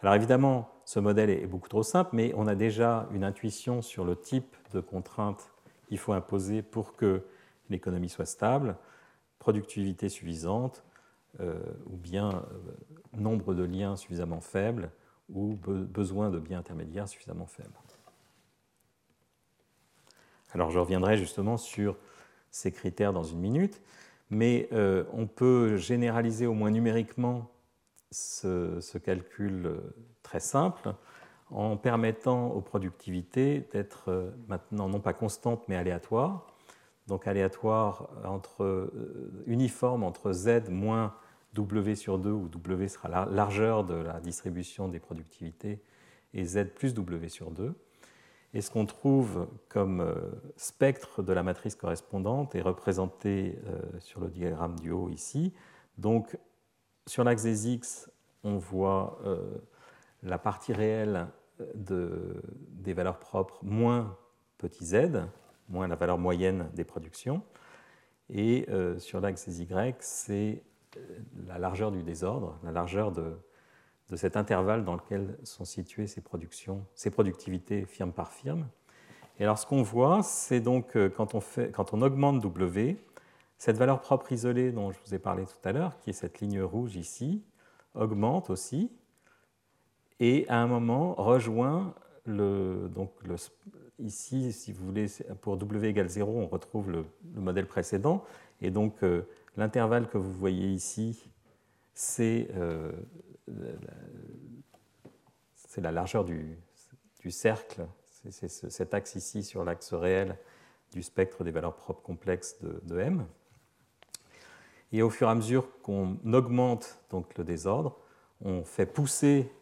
Alors évidemment, ce modèle est beaucoup trop simple, mais on a déjà une intuition sur le type de contraintes qu'il faut imposer pour que l'économie soit stable, productivité suffisante, euh, ou bien euh, nombre de liens suffisamment faible, ou besoin de biens intermédiaires suffisamment faibles. Alors je reviendrai justement sur ces critères dans une minute, mais euh, on peut généraliser au moins numériquement ce, calcul euh, très simple en permettant aux productivités d'être euh, maintenant non pas constantes mais aléatoires. Donc aléatoires entre, uniformes entre z moins w sur 2, où w sera la largeur de la distribution des productivités, et z plus w sur 2. Et ce qu'on trouve comme euh, spectre de la matrice correspondante est représenté euh, sur le diagramme du haut ici. Donc, sur l'axe des x, on voit euh, la partie réelle des valeurs propres moins petit z, moins la valeur moyenne des productions. Et sur l'axe des y, c'est la largeur du désordre, la largeur de, cet intervalle dans lequel sont situées ces productions, ces productivités firme par firme. Et alors ce qu'on voit, c'est donc euh, quand on, fait, quand on augmente W, cette valeur propre isolée dont je vous ai parlé tout à l'heure, qui est cette ligne rouge ici, augmente aussi, et à un moment rejoint le, donc ici, si vous voulez, pour W égale 0, on retrouve le, modèle précédent, et donc euh, l'intervalle que vous voyez ici, c'est euh, la largeur du, cercle, c'est cet axe ici sur l'axe réel du spectre des valeurs propres complexes de, M. Et au fur et à mesure qu'on augmente donc le désordre, on fait pousser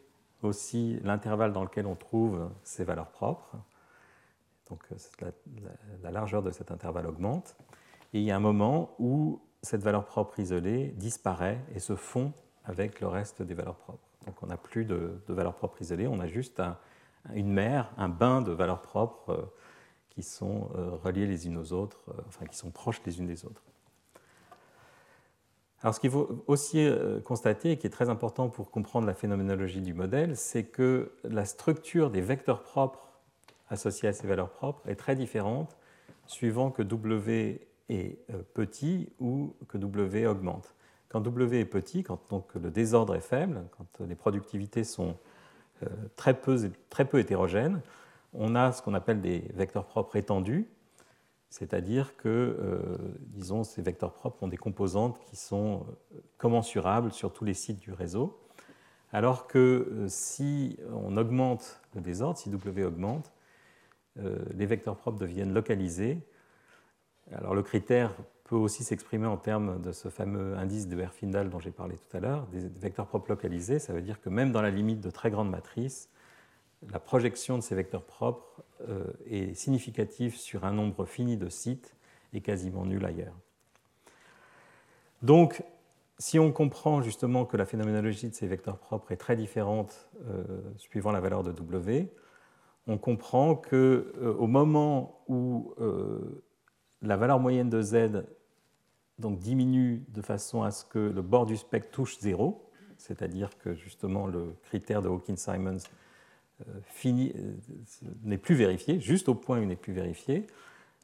aussi l'intervalle dans lequel on trouve ces valeurs propres. Donc la, la, largeur de cet intervalle augmente. Et il y a un moment où cette valeur propre isolée disparaît et se fond avec le reste des valeurs propres. Donc on n'a plus de, valeurs propres isolées, on a juste une mer, un bain de valeurs propres euh, qui sont euh, reliées les unes aux autres, euh, enfin qui sont proches les unes des autres. Alors ce qu'il faut aussi constater, et qui est très important pour comprendre la phénoménologie du modèle, c'est que la structure des vecteurs propres associés à ces valeurs propres est très différente suivant que W est petit ou que W augmente. Quand W est petit, quand donc le désordre est faible, quand les productivités sont euh, très peu, très peu hétérogènes, on a ce qu'on appelle des vecteurs propres étendus, c'est-à-dire que, euh, disons, ces vecteurs propres ont des composantes qui sont euh, commensurables sur tous les sites du réseau, alors que si on augmente le désordre, si W augmente, les vecteurs propres deviennent localisés. Alors le critère peut aussi s'exprimer en termes de ce fameux indice de Herfindahl dont j'ai parlé tout à l'heure, des vecteurs propres localisés. Ça veut dire que même dans la limite de très grandes matrices, la projection de ces vecteurs propres euh, est significative sur un nombre fini de sites et quasiment nul ailleurs. Donc, si on comprend justement que la phénoménologie de ces vecteurs propres est très différente euh, suivant la valeur de W, on comprend qu'au euh, moment où la valeur moyenne de Z donc diminue de façon à ce que le bord du spectre touche zéro, c'est-à-dire que justement le critère de Hawkins-Simons euh, n'est plus vérifié, juste au point où il n'est plus vérifié.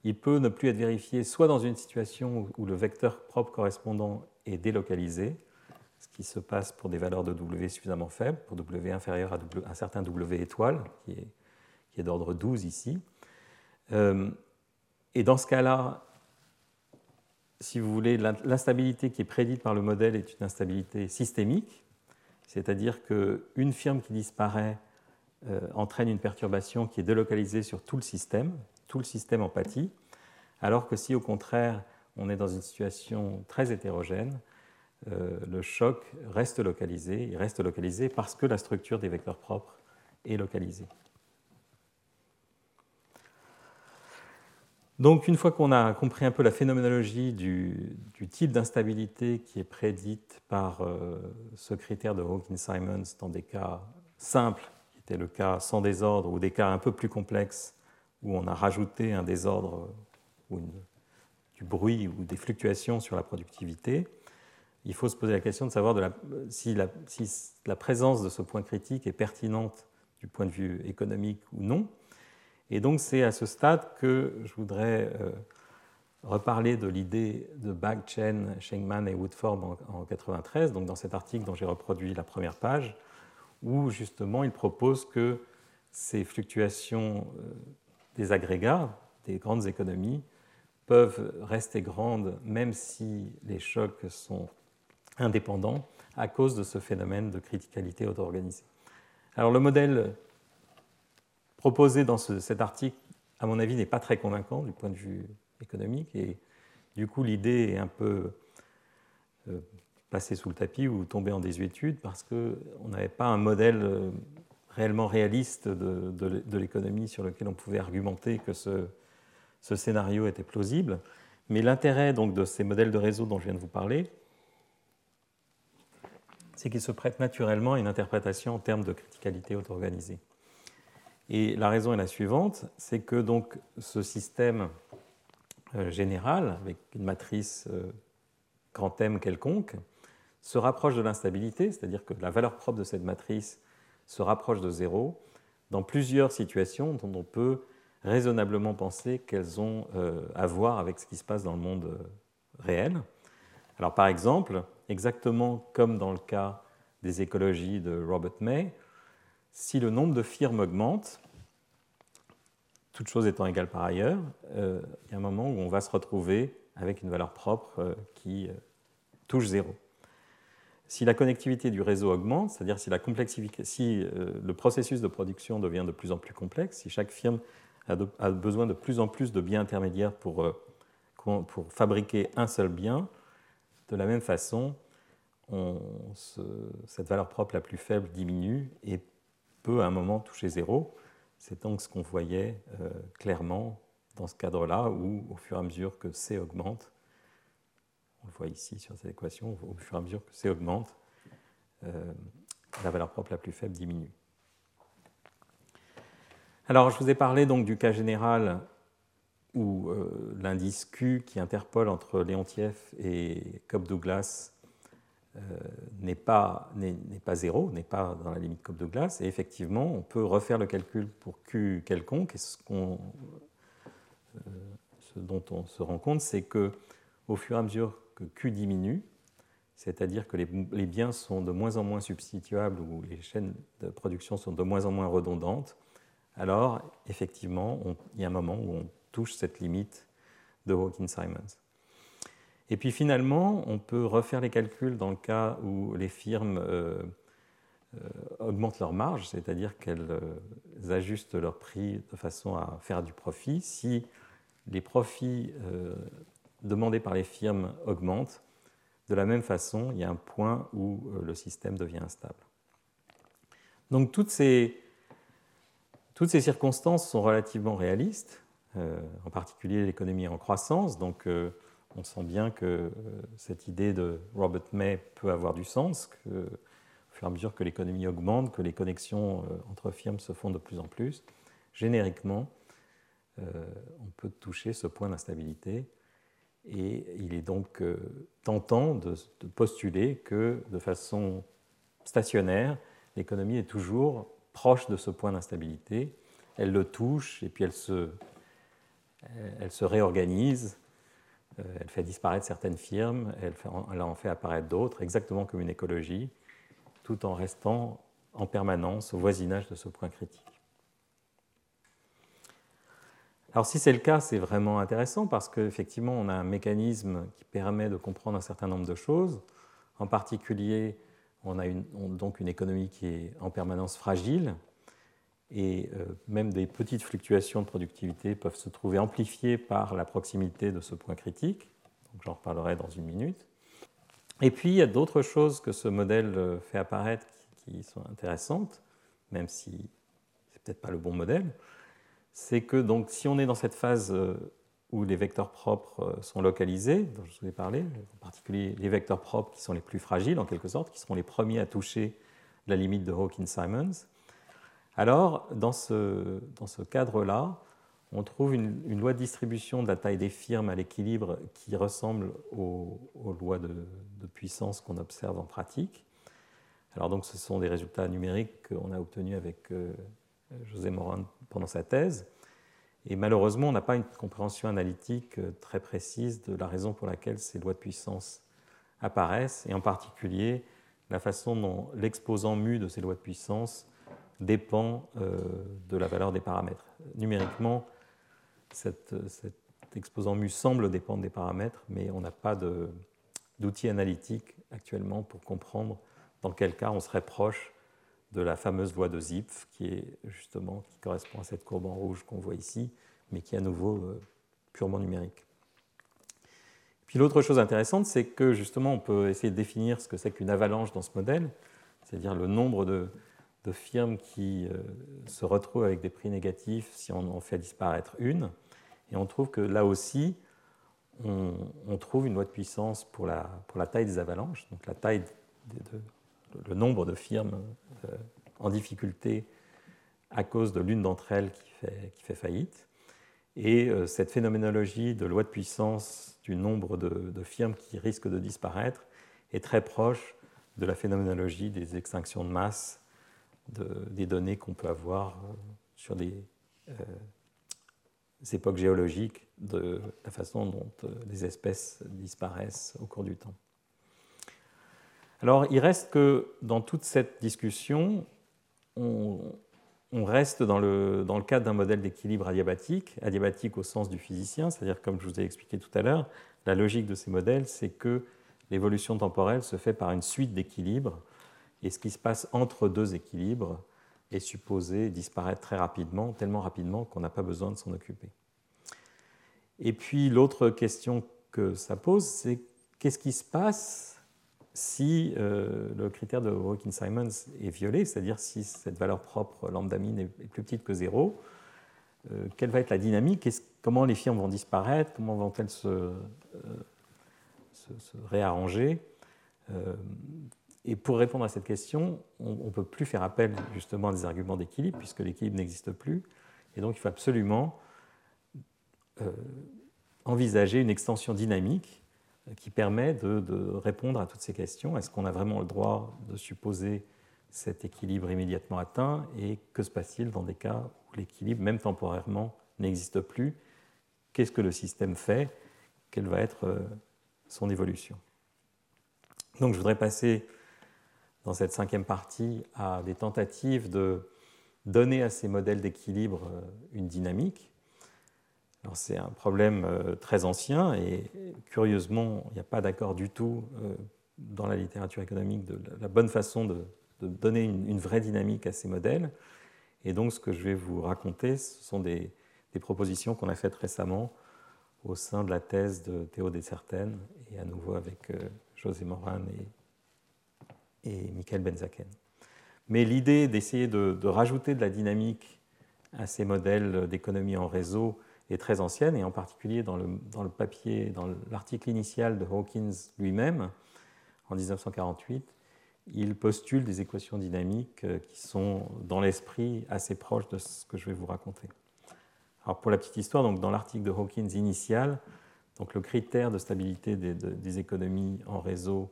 Il peut ne plus être vérifié soit dans une situation où le vecteur propre correspondant est délocalisé, ce qui se passe pour des valeurs de W suffisamment faibles, pour W inférieur à un certain W étoile, qui est, qui est d'ordre 12 ici. Euh, et dans ce cas-là, si vous voulez, l'instabilité qui est prédite par le modèle est une instabilité systémique, c'est-à-dire qu'une firme qui disparaît euh, entraîne une perturbation qui est délocalisée sur tout le système, tout le système en pâtit, alors que si au contraire on est dans une situation très hétérogène, euh, le choc reste localisé, il reste localisé parce que la structure des vecteurs propres est localisée. Donc une fois qu'on a compris un peu la phénoménologie du, type d'instabilité qui est prédite par euh, ce critère de Hawkins-Simons dans des cas simples, était le cas sans désordre, ou des cas un peu plus complexes où on a rajouté un désordre ou du bruit ou des fluctuations sur la productivité, il faut se poser la question de savoir si, la, présence de ce point critique est pertinente du point de vue économique ou non. Et donc c'est à ce stade que je voudrais euh, reparler de l'idée de Chen, Shengman et Woodford en 1993, donc dans cet article dont j'ai reproduit la première page, où justement ils proposent que ces fluctuations euh, des agrégats, des grandes économies, peuvent rester grandes même si les chocs sont indépendants à cause de ce phénomène de criticalité auto-organisée. Alors le modèle proposé dans cet article, à mon avis, n'est pas très convaincant du point de vue économique. Et du coup, l'idée est un peu euh, passée sous le tapis ou tombée en désuétude parce qu'on n'avait pas un modèle euh, réellement réaliste de, l'économie sur lequel on pouvait argumenter que ce, ce scénario était plausible. Mais l'intérêt de ces modèles de réseau dont je viens de vous parler, c'est qu'ils se prêtent naturellement à une interprétation en termes de criticalité auto-organisée. Et la raison est la suivante, c'est que donc ce système euh, général, avec une matrice euh, grand M quelconque, se rapproche de l'instabilité, c'est-à-dire que la valeur propre de cette matrice se rapproche de zéro dans plusieurs situations dont on peut raisonnablement penser qu'elles ont euh, à voir avec ce qui se passe dans le monde euh, réel. Alors par exemple, exactement comme dans le cas des écologies de Robert May, si le nombre de firmes augmente, toutes choses étant égales par ailleurs, euh, il y a un moment où on va se retrouver avec une valeur propre qui touche zéro. Si la connectivité du réseau augmente, c'est-à-dire si, la si le processus de production devient de plus en plus complexe, si chaque firme a, besoin de plus en plus de biens intermédiaires pour, euh, pour fabriquer un seul bien. De la même façon, cette valeur propre la plus faible diminue et peut à un moment toucher zéro. C'est donc ce qu'on voyait euh, clairement dans ce cadre-là, où au fur et à mesure que C augmente, on le voit ici sur cette équation, au fur et à mesure que C augmente, euh, la valeur propre la plus faible diminue. Alors, je vous ai parlé donc du cas général où euh, l'indice Q qui interpole entre Leontief et Cobb-Douglas euh, n'est pas, pas, zéro, n'est pas dans la limite Cobb-Douglas. Et effectivement, on peut refaire le calcul pour Q quelconque. Et ce, euh, ce dont on se rend compte, c'est que au fur et à mesure que Q diminue, c'est-à-dire que les, biens sont de moins en moins substituables ou les chaînes de production sont de moins en moins redondantes, alors effectivement, il y a un moment où on touche cette limite de Hawkins-Simons. Et puis finalement, on peut refaire les calculs dans le cas où les firmes euh, euh, augmentent leur marge, c'est-à-dire qu'elles euh, ajustent leur prix de façon à faire du profit. Si les profits demandés par les firmes augmentent, de la même façon, il y a un point où le système devient instable. Donc toutes ces toutes ces circonstances sont relativement réalistes, euh, en particulier l'économie en croissance, donc euh, on sent bien que euh, cette idée de Robert May peut avoir du sens, que, au fur et à mesure que l'économie augmente, que les connexions entre firmes se font de plus en plus, génériquement, on peut toucher ce point d'instabilité. Et il est donc tentant de, postuler que, de façon stationnaire, l'économie est toujours proche de ce point d'instabilité. Elle le touche et puis elle se, réorganise. Euh, elle fait disparaître certaines firmes, elle en fait apparaître d'autres, exactement comme une écologie, tout en restant en permanence au voisinage de ce point critique. Alors si c'est le cas, c'est vraiment intéressant parce qu'effectivement, on a un mécanisme qui permet de comprendre un certain nombre de choses, en particulier on a donc une économie qui est en permanence fragile et euh, même des petites fluctuations de productivité peuvent se trouver amplifiées par la proximité de ce point critique. J'en reparlerai dans une minute. Et puis il y a d'autres choses que ce modèle euh, fait apparaître qui, sont intéressantes, même si c'est peut-être pas le bon modèle. C'est que donc si on est dans cette phase euh, où les vecteurs propres euh, sont localisés, dont je vous ai parlé, en particulier les vecteurs propres qui sont les plus fragiles en quelque sorte, qui seront les premiers à toucher la limite de Hawkins-Simons. Alors, dans ce, dans ce cadre-là, on trouve une, loi de distribution de la taille des firmes à l'équilibre qui ressemble aux, lois de, de puissance qu'on observe en pratique. Alors donc, ce sont des résultats numériques qu'on a obtenus avec euh, José Morin pendant sa thèse. Et malheureusement, on n'a pas une compréhension analytique euh, très précise de la raison pour laquelle ces lois de puissance apparaissent, et en particulier la façon dont l'exposant mu de ces lois de puissance dépend euh, de la valeur des paramètres. Numériquement, cet exposant mu semble dépendre des paramètres, mais on n'a pas d'outils analytiques actuellement pour comprendre dans quel cas on serait proche de la fameuse loi de Zipf, qui est justement qui correspond à cette courbe en rouge qu'on voit ici, mais qui est à nouveau euh, purement numérique. Puis l'autre chose intéressante, c'est que justement on peut essayer de définir ce que c'est qu'une avalanche dans ce modèle, c'est-à-dire le nombre de, de firmes qui se retrouvent avec des prix négatifs si on en fait disparaître une. Et on trouve que là aussi, on, trouve une loi de puissance pour la, pour la taille des avalanches, donc la taille, de, le nombre de firmes en difficulté à cause de l'une d'entre elles qui fait, faillite. Et euh, cette phénoménologie de loi de puissance du nombre de, firmes qui risquent de disparaître est très proche de la phénoménologie des extinctions de masse des données qu'on peut avoir euh, sur des, euh, époques géologiques, de la façon dont les espèces disparaissent au cours du temps. Alors, il reste que dans toute cette discussion, on, reste dans le, dans le cadre d'un modèle d'équilibre adiabatique, adiabatique au sens du physicien, c'est-à-dire comme je vous ai expliqué tout à l'heure, la logique de ces modèles, c'est que l'évolution temporelle se fait par une suite d'équilibres, et ce qui se passe entre deux équilibres est supposé disparaître très rapidement, tellement rapidement qu'on n'a pas besoin de s'en occuper. Et puis l'autre question que ça pose, c'est qu'est-ce qui se passe si euh, le critère de Hawking-Simons est violé, c'est-à-dire si cette valeur propre lambda min est plus petite que zéro, euh, quelle va être la dynamique? Comment les firmes vont disparaître? Comment vont-elles se, euh, réarranger? Et pour répondre à cette question, on ne peut plus faire appel justement à des arguments d'équilibre, puisque l'équilibre n'existe plus. Et donc il faut absolument envisager une extension dynamique qui permet de, répondre à toutes ces questions. Est-ce qu'on a vraiment le droit de supposer cet équilibre immédiatement atteint et que se passe-t-il dans des cas où l'équilibre, même temporairement, n'existe plus? Qu'est-ce que le système fait? Quelle va être euh, son évolution? Donc je voudrais passer dans cette cinquième partie à des tentatives de donner à ces modèles d'équilibre euh, une dynamique c'est un problème euh, très ancien et curieusement, il n'y a pas d'accord du tout euh, dans la littérature économique de la bonne façon de, donner une, vraie dynamique à ces modèles. Et donc ce que je vais vous raconter, ce sont des, propositions qu'on a faites récemment au sein de la thèse de Théo Dessertaine et à nouveau avec euh, José Morin et, et Michael Benzaken. Mais l'idée d'essayer de, de, rajouter de la dynamique à ces modèles d'économie en réseau est très ancienne, et en particulier dans le, dans le papier, dans l'article initial de Hawkins lui-même, en 1948, il postule des équations dynamiques euh, qui sont dans l'esprit assez proches de ce que je vais vous raconter. Alors pour la petite histoire, donc dans l'article de Hawkins initial, donc le critère de stabilité des, des économies en réseau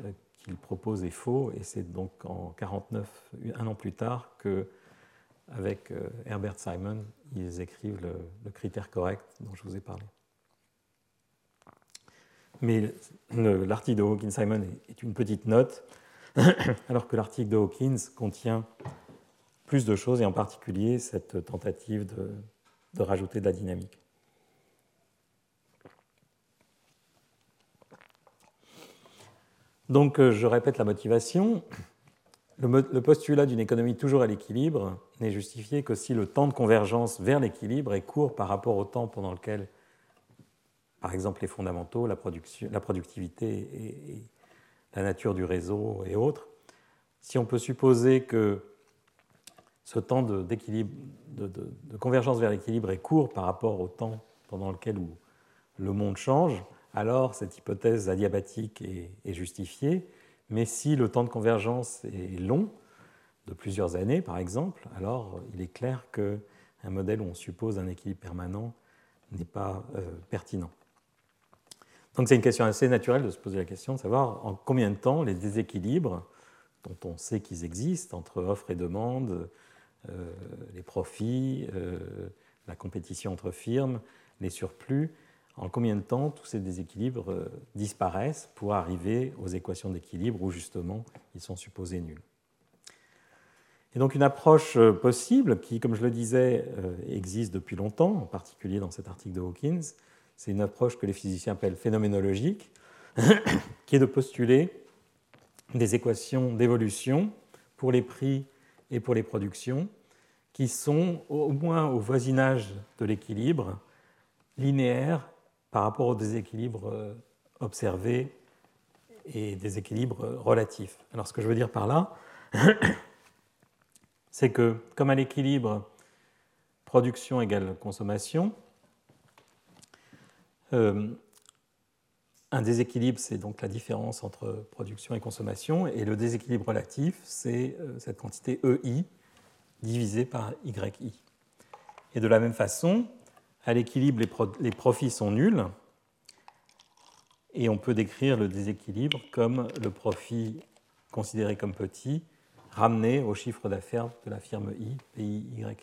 euh, qu'il propose est faux, et c'est donc en 49, un an plus tard, que avec euh, Herbert Simon, ils écrivent le, critère correct dont je vous ai parlé. Mais l'article de Hawkins-Simon est une petite note, alors que l'article de Hawkins contient plus de choses, et en particulier cette tentative de, rajouter de la dynamique. Donc, euh, je répète la motivation. Le, postulat d'une économie toujours à l'équilibre n'est justifié que si le temps de convergence vers l'équilibre est court par rapport au temps pendant lequel, par exemple, les fondamentaux, la, productivité et, la nature du réseau et autres, si on peut supposer que ce temps de, convergence vers l'équilibre est court par rapport au temps pendant lequel le monde change, alors cette hypothèse adiabatique est justifiée. Mais si le temps de convergence est long, de plusieurs années par exemple, alors il est clair qu'un modèle où on suppose un équilibre permanent n'est pas euh, pertinent. Donc c'est une question assez naturelle de se poser la question de savoir en combien de temps les déséquilibres, dont on sait qu'ils existent entre offre et demande, euh, les profits, euh, la compétition entre firmes, les surplus, en combien de temps tous ces déséquilibres euh, disparaissent pour arriver aux équations d'équilibre où justement ils sont supposés nuls? Et donc une approche euh, possible qui, comme je le disais, euh, existe depuis longtemps, en particulier dans cet article de Hawkins, c'est une approche que les physiciens appellent phénoménologique, qui est de postuler des équations d'évolution pour les prix et pour les productions qui sont au moins au voisinage de l'équilibre linéaire par rapport aux déséquilibres euh, observés et déséquilibres relatifs. Alors ce que je veux dire par là, c'est que comme à l'équilibre production égale consommation, euh, un déséquilibre, c'est donc la différence entre production et consommation, et le déséquilibre relatif, c'est euh, cette quantité EI divisée par YI. Et de la même façon, à l'équilibre, les, profits sont nuls, et on peut décrire le déséquilibre comme le profit considéré comme petit ramené au chiffre d'affaires de la firme I, PIY.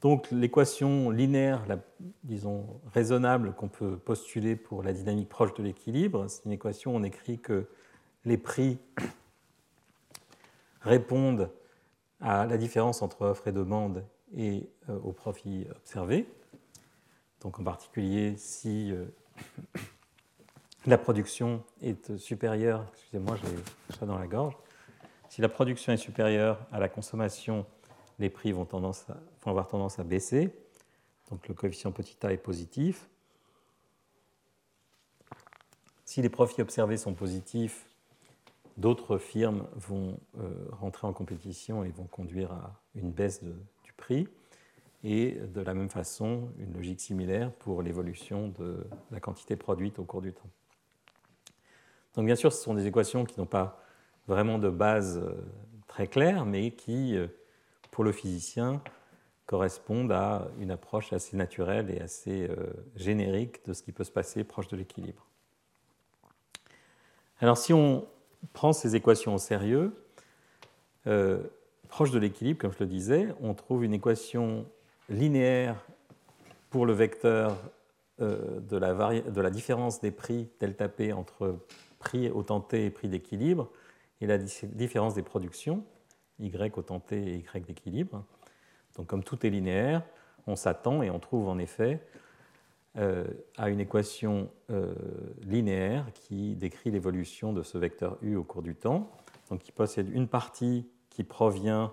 Donc l'équation linéaire, disons raisonnable qu'on peut postuler pour la dynamique proche de l'équilibre, c'est une équation où on écrit que les prix répondent à la différence entre offre et demande et euh, au profit observé. Donc en particulier si euh, la production est supérieure, excusez-moi, j'ai ça dans la gorge, si la production est supérieure à la consommation les prix vont, tendance avoir tendance à baisser. Donc le coefficient petit a est positif. Si les profits observés sont positifs, d'autres firmes vont euh, rentrer en compétition et vont conduire à une baisse du prix. Et de la même façon, une logique similaire pour l'évolution de la quantité produite au cours du temps. Donc bien sûr, ce sont des équations qui n'ont pas vraiment de base euh, très claire, mais qui euh, pour le physicien, correspondent à une approche assez naturelle et assez euh, générique de ce qui peut se passer proche de l'équilibre. Alors si on prend ces équations au sérieux, proche de l'équilibre, comme je le disais, on trouve une équation linéaire pour le vecteur euh, de, la de, la différence des prix delta P entre prix au T et prix d'équilibre et la différence des productions y au t et y d'équilibre. Donc comme tout est linéaire, on s'attend et on trouve en effet euh, à une équation euh, linéaire qui décrit l'évolution de ce vecteur u au cours du temps, donc qui possède une partie qui provient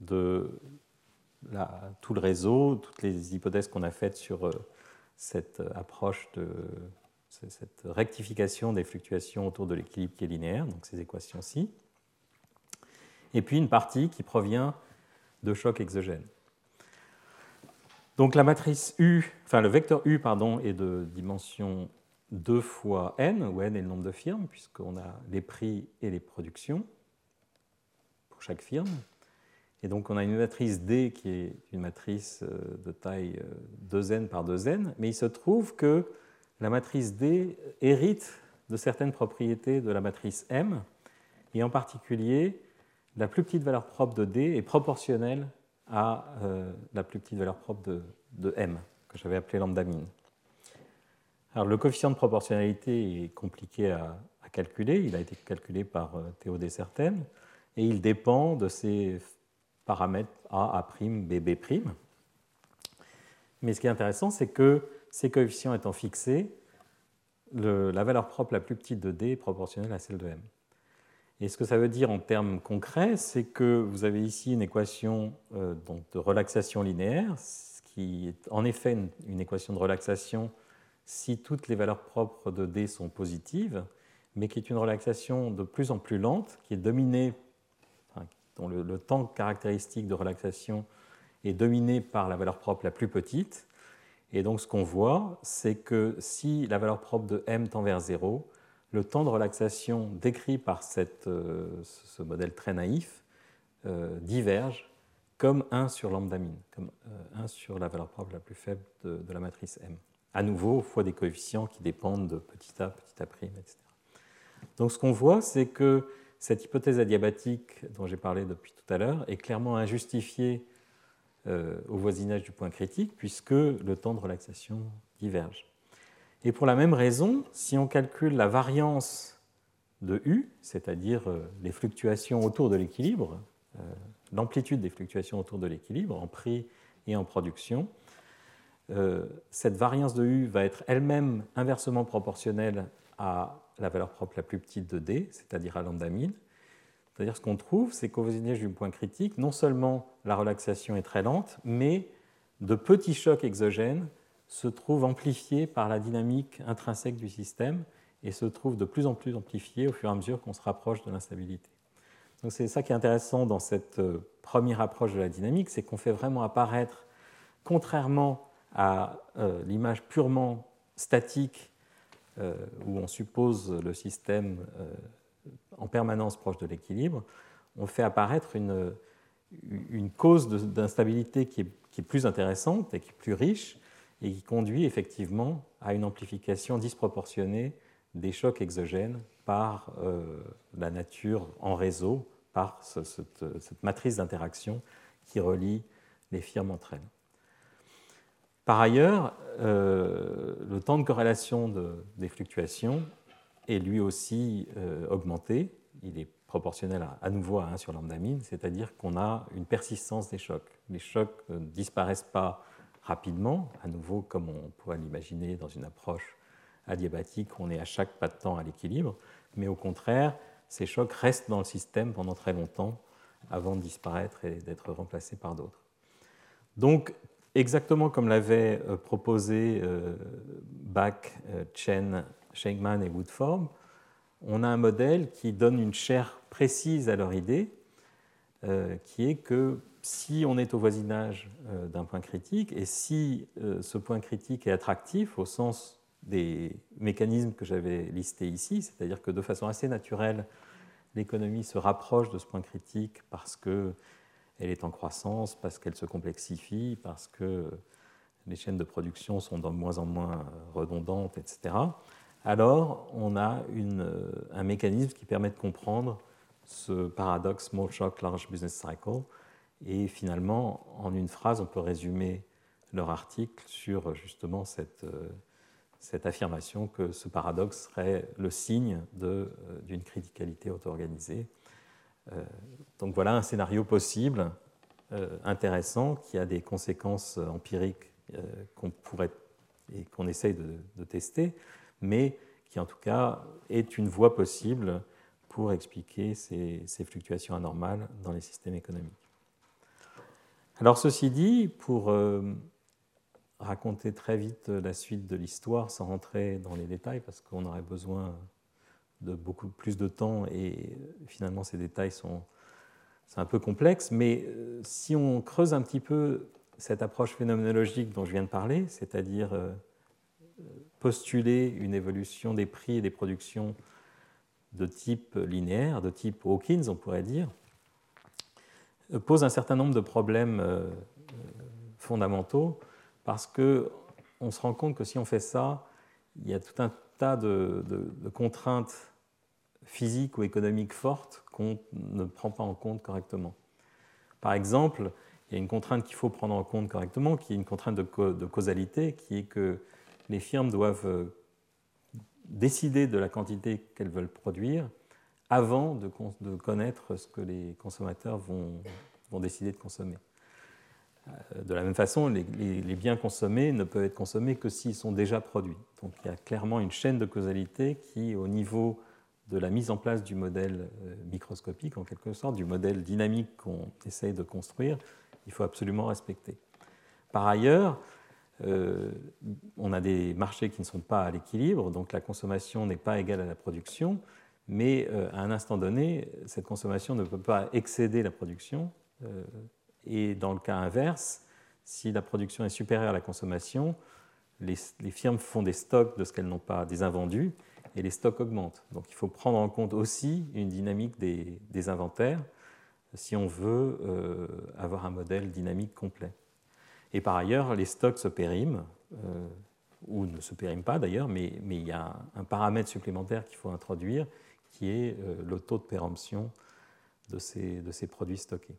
de tout le réseau, toutes les hypothèses qu'on a faites sur cette approche de cette rectification des fluctuations autour de l'équilibre qui est linéaire, donc ces équations-ci et puis une partie qui provient de chocs exogènes. Donc la matrice U, enfin le vecteur U pardon, est de dimension 2 fois n, où n est le nombre de firmes, puisqu'on a les prix et les productions pour chaque firme. Et donc on a une matrice D qui est une matrice euh, de taille 2n euh, par 2n, mais il se trouve que la matrice D hérite de certaines propriétés de la matrice M, et en particulier la plus petite valeur propre de D est proportionnelle à euh, la plus petite valeur propre de, M, que j'avais appelé lambda min. Alors, le coefficient de proportionnalité est compliqué à, calculer. Il a été calculé par Théo Dessertène et il dépend de ces paramètres A, A', B, B'. Mais ce qui est intéressant, c'est que ces coefficients étant fixés, la valeur propre la plus petite de D est proportionnelle à celle de M. Et ce que ça veut dire en termes concrets, c'est que vous avez ici une équation euh, de relaxation linéaire, qui est en effet une, équation de relaxation si toutes les valeurs propres de D sont positives, mais qui est une relaxation de plus en plus lente, qui est dominée, dont le, temps caractéristique de relaxation est dominé par la valeur propre la plus petite. Et donc ce qu'on voit, c'est que si la valeur propre de m tend vers 0, le temps de relaxation décrit par euh, ce modèle très naïf euh, diverge comme 1 sur lambda min, comme 1 euh, sur la valeur propre la plus faible de, la matrice M. À nouveau, fois des coefficients qui dépendent de petit a, petit a', etc. Donc ce qu'on voit, c'est que cette hypothèse adiabatique dont j'ai parlé depuis tout à l'heure est clairement injustifiée au voisinage du point critique puisque le temps de relaxation diverge. Et pour la même raison, si on calcule la variance de U, c'est-à-dire euh, les fluctuations autour de l'équilibre, euh, l'amplitude des fluctuations autour de l'équilibre en prix et en production, euh, cette variance de U va être elle-même inversement proportionnelle à la valeur propre la plus petite de D, c'est-à-dire à lambda 1000. C'est-à-dire ce qu'on trouve, c'est qu'au voisinage du point critique, non seulement la relaxation est très lente, mais de petits chocs exogènes se trouve amplifié par la dynamique intrinsèque du système et se trouve de plus en plus amplifié au fur et à mesure qu'on se rapproche de l'instabilité. c'est ça qui est intéressant dans cette euh, première approche de la dynamique, c'est qu'on fait vraiment apparaître, contrairement à euh, l'image purement statique où on suppose le système en permanence proche de l'équilibre, on fait apparaître une, cause d'instabilité qui, qui est, plus intéressante et qui est plus riche et qui conduit effectivement à une amplification disproportionnée des chocs exogènes par la nature en réseau par cette, matrice d'interaction qui relie les firmes entre elles. Par ailleurs, euh, le temps de corrélation des fluctuations est lui aussi euh, augmenté. Il est proportionnel à, nouveau à 1 sur lambda min, c'est-à-dire qu'on a une persistance des chocs. Les chocs ne disparaissent pas rapidement, à nouveau comme on pourrait l'imaginer dans une approche adiabatique, on est à chaque pas de temps à l'équilibre, mais au contraire, ces chocs restent dans le système pendant très longtemps avant de disparaître et d'être remplacés par d'autres. Donc, exactement comme l'avaient euh, proposé euh, Bach, euh, Chen, Schenkman et Woodform, on a un modèle qui donne une chair précise à leur idée, qui est que si on est au voisinage d'un point critique et si ce point critique est attractif au sens des mécanismes que j'avais listés ici, c'est-à-dire que de façon assez naturelle, l'économie se rapproche de ce point critique parce qu'elle est en croissance, parce qu'elle se complexifie, parce que les chaînes de production sont de moins en moins redondantes, etc., alors on a un mécanisme qui permet de comprendre ce paradoxe small shock, large business cycle. Et finalement, en une phrase, on peut résumer leur article sur justement cette, cette affirmation que ce paradoxe serait le signe euh, d'une criticalité auto-organisée. Euh, donc voilà un scénario possible, euh, intéressant, qui a des conséquences empiriques qu'on pourrait et qu'on essaye de, tester, mais qui en tout cas est une voie possible pour expliquer ces fluctuations anormales dans les systèmes économiques. Alors ceci dit, pour raconter très vite la suite de l'histoire sans rentrer dans les détails parce qu'on aurait besoin de beaucoup plus de temps et finalement ces détails sont c'est un peu complexe, mais euh, si on creuse un petit peu cette approche phénoménologique dont je viens de parler, c'est-à-dire euh, postuler une évolution des prix et des productions de type linéaire, de type Hawkins, on pourrait dire, euh, pose un certain nombre de problèmes fondamentaux parce qu'on se rend compte que si on fait ça, il y a tout un tas de, contraintes physiques ou économiques fortes qu'on ne prend pas en compte correctement. Par exemple, il y a une contrainte qu'il faut prendre en compte correctement, qui est une contrainte de, causalité, qui est que les firmes doivent euh, décider de la quantité qu'elles veulent produire avant de, connaître ce que les consommateurs vont décider de consommer. Euh, de la même façon, les, biens consommés ne peuvent être consommés que s'ils sont déjà produits. Donc il y a clairement une chaîne de causalité qui, au niveau de la mise en place du modèle euh, microscopique, en quelque sorte, du modèle dynamique qu'on essaye de construire, il faut absolument respecter. Par ailleurs, euh, on a des marchés qui ne sont pas à l'équilibre, donc la consommation n'est pas égale à la production, mais à un instant donné, cette consommation ne peut pas excéder la production. Et dans le cas inverse, si la production est supérieure à la consommation, les, firmes font des stocks de ce qu'elles n'ont pas des invendus et les stocks augmentent. Donc il faut prendre en compte aussi une dynamique des, inventaires si on veut euh, avoir un modèle dynamique complet. Et par ailleurs, les stocks se périment, euh, ou ne se périment pas d'ailleurs, mais, il y a un, paramètre supplémentaire qu'il faut introduire qui est euh, le taux de péremption de ces produits stockés.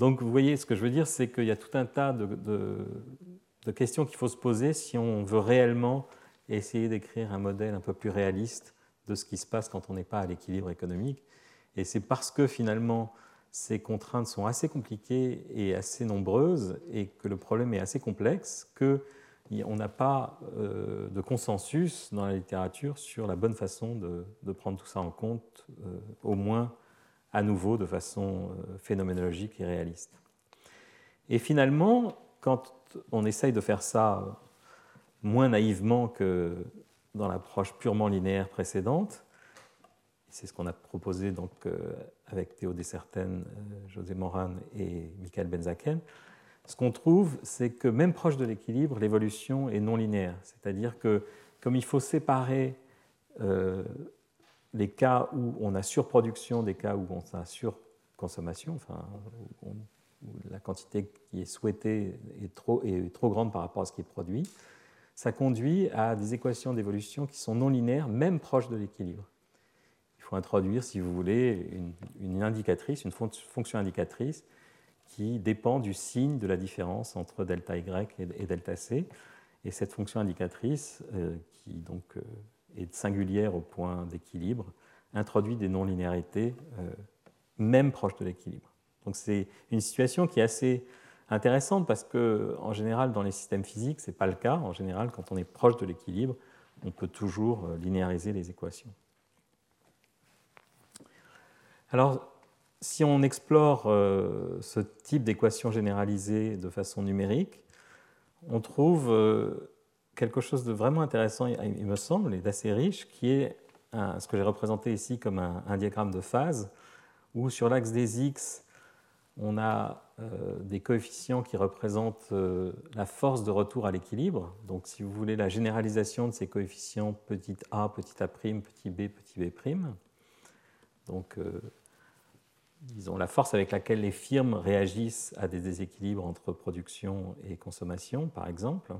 Donc vous voyez, ce que je veux dire, c'est qu'il y a tout un tas de, questions qu'il faut se poser si on veut réellement essayer d'écrire un modèle un peu plus réaliste de ce qui se passe quand on n'est pas à l'équilibre économique. Et c'est parce que finalement ces contraintes sont assez compliquées et assez nombreuses et que le problème est assez complexe qu'on n'a pas euh, de consensus dans la littérature sur la bonne façon de, prendre tout ça en compte, euh, au moins à nouveau de façon euh, phénoménologique et réaliste. Et finalement, quand on essaye de faire ça moins naïvement que dans l'approche purement linéaire précédente, c'est ce qu'on a proposé donc euh, avec Théo José Moran et Michael Benzaken, ce qu'on trouve, c'est que même proche de l'équilibre, l'évolution est non linéaire. C'est-à-dire que comme il faut séparer les cas où on a surproduction des cas où on a surconsommation, enfin, où, la quantité qui est souhaitée est trop, grande par rapport à ce qui est produit, ça conduit à des équations d'évolution qui sont non linéaires, même proches de l'équilibre. Il faut introduire, si vous voulez, une, indicatrice, une fonction indicatrice qui dépend du signe de la différence entre delta y et, delta c. Et cette fonction indicatrice, euh, qui donc euh, est singulière au point d'équilibre, introduit des non-linéarités euh, même proches de l'équilibre. Donc c'est une situation qui est assez intéressante parce que en général dans les systèmes physiques ce n'est pas le cas. En général quand on est proche de l'équilibre, on peut toujours euh, linéariser les équations. Alors si on explore euh, ce type d'équation généralisée de façon numérique, on trouve quelque chose de vraiment intéressant, il me semble, et d'assez riche, qui est ce que j'ai représenté ici comme un, diagramme de phase, où sur l'axe des x, on a euh, des coefficients qui représentent euh, la force de retour à l'équilibre. Donc, si vous voulez la généralisation de ces coefficients petit a, petit a', petit b, petit b'. Donc, euh, disons la force avec laquelle les firmes réagissent à des déséquilibres entre production et consommation, par exemple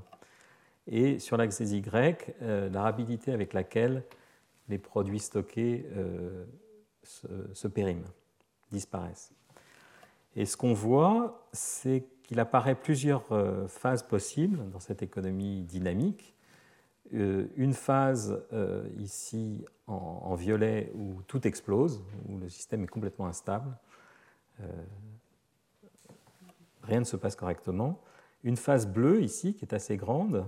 et sur l'axe des Y, euh, la rapidité avec laquelle les produits stockés euh, se, périment, disparaissent. Et ce qu'on voit, c'est qu'il apparaît plusieurs euh, phases possibles dans cette économie dynamique. Une phase ici en, violet où tout explose, où le système est complètement instable, rien ne se passe correctement. Une phase bleue ici qui est assez grande,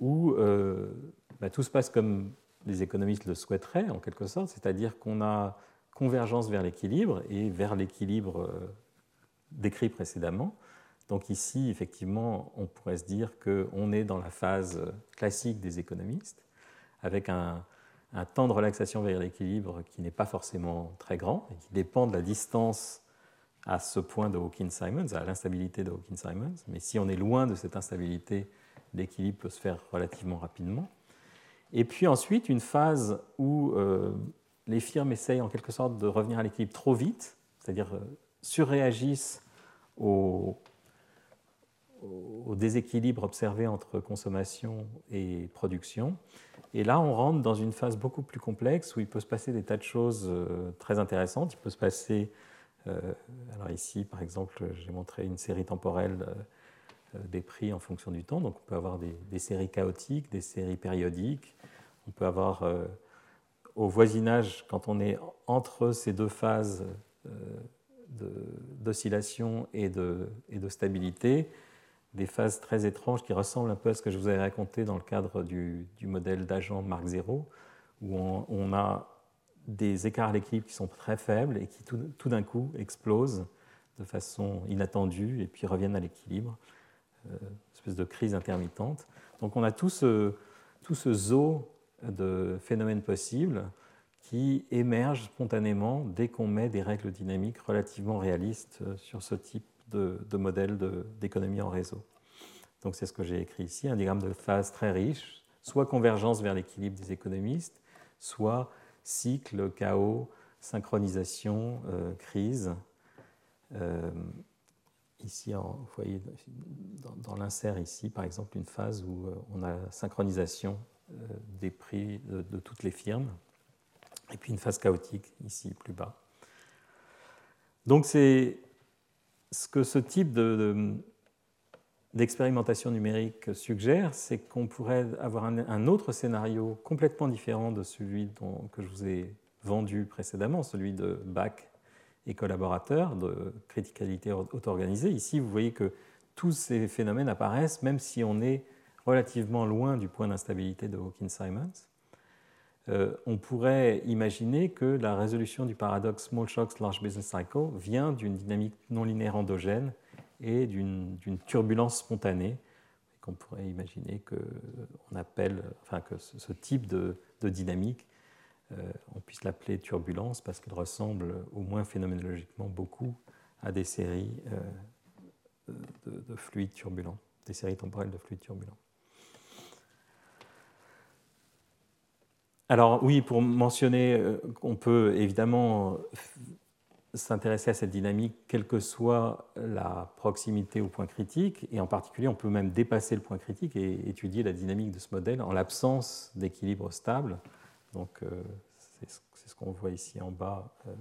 où euh, bah, tout se passe comme les économistes le souhaiteraient, en quelque sorte, c'est-à-dire qu'on a convergence vers l'équilibre et vers l'équilibre euh, décrit précédemment. Donc ici, effectivement, on pourrait se dire qu'on est dans la phase classique des économistes, avec un, temps de relaxation vers l'équilibre qui n'est pas forcément très grand et qui dépend de la distance à ce point de Hawkins-Simons, à l'instabilité de Hawkins-Simons. Mais si on est loin de cette instabilité l'équilibre peut se faire relativement rapidement. Et puis ensuite, une phase où euh, les firmes essayent en quelque sorte de revenir à l'équilibre trop vite, c'est-à-dire euh, surréagissent au, déséquilibre observé entre consommation et production. Et là, on rentre dans une phase beaucoup plus complexe où il peut se passer des tas de choses euh, très intéressantes. Il peut se passer, alors ici, par exemple, j'ai montré une série temporelle des prix en fonction du temps. Donc on peut avoir des, séries chaotiques, des séries périodiques. On peut avoir euh, au voisinage, quand on est entre ces deux phases euh, d'oscillation et de, et de, stabilité, des phases très étranges qui ressemblent un peu à ce que je vous avais raconté dans le cadre du, modèle d'agent Mark Zero, où on, a des écarts à l'équilibre qui sont très faibles et qui tout, tout d'un coup explosent de façon inattendue et puis reviennent à l'équilibre. Euh, espèce de crise intermittente. Donc on a tout ce, tout ce zoo de phénomènes possibles qui émergent spontanément dès qu'on met des règles dynamiques relativement réalistes sur ce type de, modèle d'économie en réseau. Donc c'est ce que j'ai écrit ici, un diagramme de phase très riche, soit convergence vers l'équilibre des économistes, soit cycle, chaos, synchronisation, euh, crise. Euh, ici, vous voyez dans, l'insert ici, par exemple, une phase où euh, on a synchronisation euh, des prix de, toutes les firmes, et puis une phase chaotique ici, plus bas. Donc c'est ce que ce type d'expérimentation numérique suggère, c'est qu'on pourrait avoir un, autre scénario complètement différent de celui que je vous ai vendu précédemment, celui de Bach et collaborateurs de criticalité auto-organisée. Ici, vous voyez que tous ces phénomènes apparaissent même si on est relativement loin du point d'instabilité de Hawkins-Simons. Euh, on pourrait imaginer que la résolution du paradoxe Small Shocks Large Business Cycle vient d'une dynamique non linéaire endogène et d'une turbulence spontanée, qu'on pourrait imaginer que, on appelle, enfin, que ce, type de, dynamique on puisse l'appeler turbulence parce qu'elle ressemble au moins phénoménologiquement beaucoup à des séries de, fluides turbulents, des séries temporelles de fluides turbulents. Alors oui, pour mentionner, on peut évidemment s'intéresser à cette dynamique, quelle que soit la proximité au point critique, et en particulier, on peut même dépasser le point critique et étudier la dynamique de ce modèle en l'absence d'équilibre stable. Donc, euh, c'est ce qu'on voit ici en bas euh,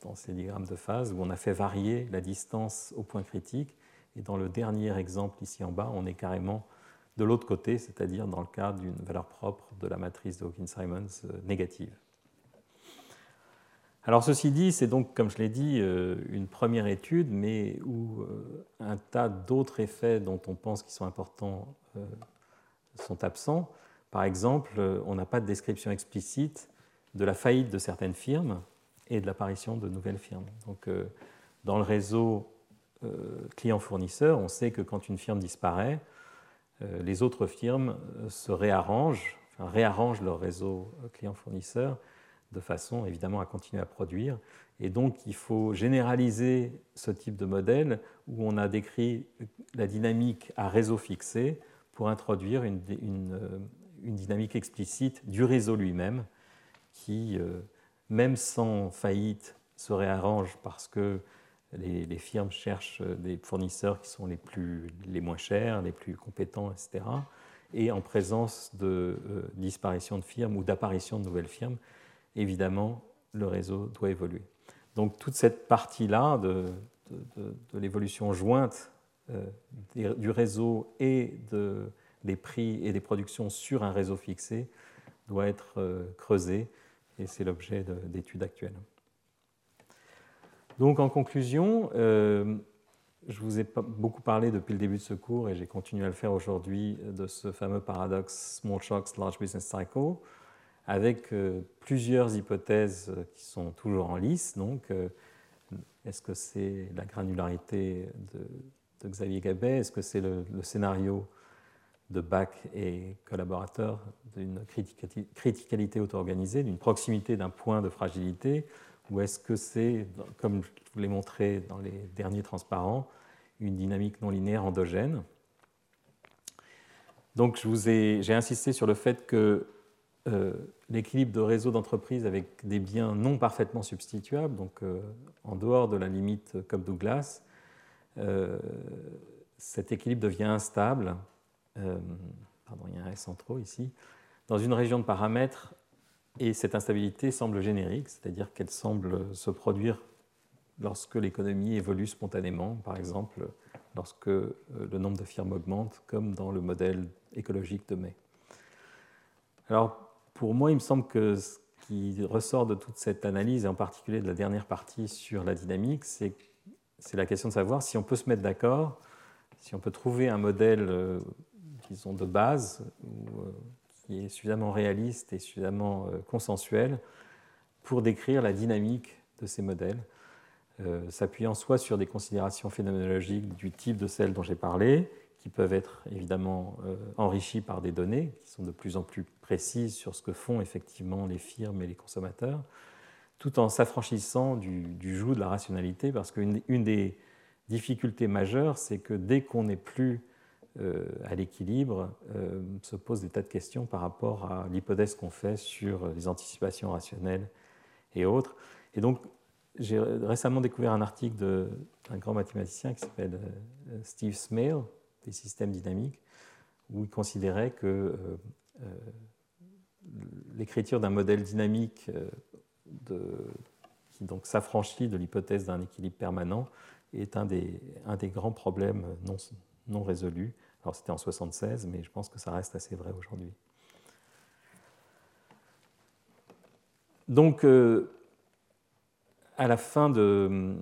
dans ces diagrammes de phase, où on a fait varier la distance au point critique, et dans le dernier exemple ici en bas, on est carrément de l'autre côté, c'est-à-dire dans le cadre d'une valeur propre de la matrice de Hawkins-Simons euh, négative. Alors ceci dit, c'est donc, comme je l'ai dit, une première étude, mais où un tas d'autres effets dont on pense qu'ils sont importants sont absents. Par exemple, on n'a pas de description explicite de la faillite de certaines firmes et de l'apparition de nouvelles firmes. Donc, dans le réseau client-fournisseur, on sait que quand une firme disparaît, les autres firmes se réarrangent, réarrangent leur réseau client-fournisseur de façon évidemment à continuer à produire. Et donc il faut généraliser ce type de modèle où on a décrit la dynamique à réseau fixé pour introduire une, euh, dynamique explicite du réseau lui-même qui, euh, même sans faillite, se réarrange parce que les, firmes cherchent des fournisseurs qui sont les, plus, les moins chers, les plus compétents, etc. Et en présence de euh, disparition de firmes ou d'apparition de nouvelles firmes, évidemment, le réseau doit évoluer. Donc toute cette partie-là de, l'évolution jointe euh, du réseau et des prix et des productions sur un réseau fixé doit être euh, creusée et c'est l'objet d'études actuelles. Donc en conclusion, euh, je vous ai beaucoup parlé depuis le début de ce cours et j'ai continué à le faire aujourd'hui de ce fameux paradoxe Small Shocks, Large Business Cycle avec euh, plusieurs hypothèses qui sont toujours en lice. Donc, est-ce que c'est la granularité de, Xavier Gabet? Est-ce que c'est le, scénario de Bach et collaborateurs d'une criticalité auto-organisée, d'une proximité d'un point de fragilité Ou est-ce que c'est, comme je vous l'ai montré dans les derniers transparents, une dynamique non linéaire endogène? Donc, j'ai insisté sur le fait que euh, l'équilibre de réseau d'entreprise avec des biens non parfaitement substituables, donc euh, en dehors de la limite Cobb-Douglas, euh, cet équilibre devient instable, pardon, il y a un S en trop ici, dans une région de paramètres, et cette instabilité semble générique, c'est-à-dire qu'elle semble se produire lorsque l'économie évolue spontanément, par exemple lorsque le nombre de firmes augmente, comme dans le modèle écologique de mai. Alors, pour moi, il me semble que ce qui ressort de toute cette analyse, et en particulier de la dernière partie sur la dynamique, c'est la question de savoir si on peut se mettre d'accord, si on peut trouver un modèle, euh, disons, de base, euh, qui est suffisamment réaliste et suffisamment euh, consensuel pour décrire la dynamique de ces modèles, s'appuyant soit sur des considérations phénoménologiques du type de celles dont j'ai parlé, qui peuvent être évidemment euh, enrichis par des données qui sont de plus en plus précises sur ce que font effectivement les firmes et les consommateurs, tout en s'affranchissant du, joug de la rationalité, parce qu'une une des difficultés majeures, c'est que dès qu'on n'est plus euh, à l'équilibre, euh, se posent des tas de questions par rapport à l'hypothèse qu'on fait sur les anticipations rationnelles et autres. Et donc, j'ai récemment découvert un article d'un grand mathématicien qui s'appelle Steve Smale, des systèmes dynamiques, où il considérait que euh, euh, l'écriture d'un modèle dynamique euh, qui donc s'affranchit de l'hypothèse d'un équilibre permanent est un des, grands problèmes non résolus. Alors c'était en 1976, mais je pense que ça reste assez vrai aujourd'hui. Donc, à la fin de,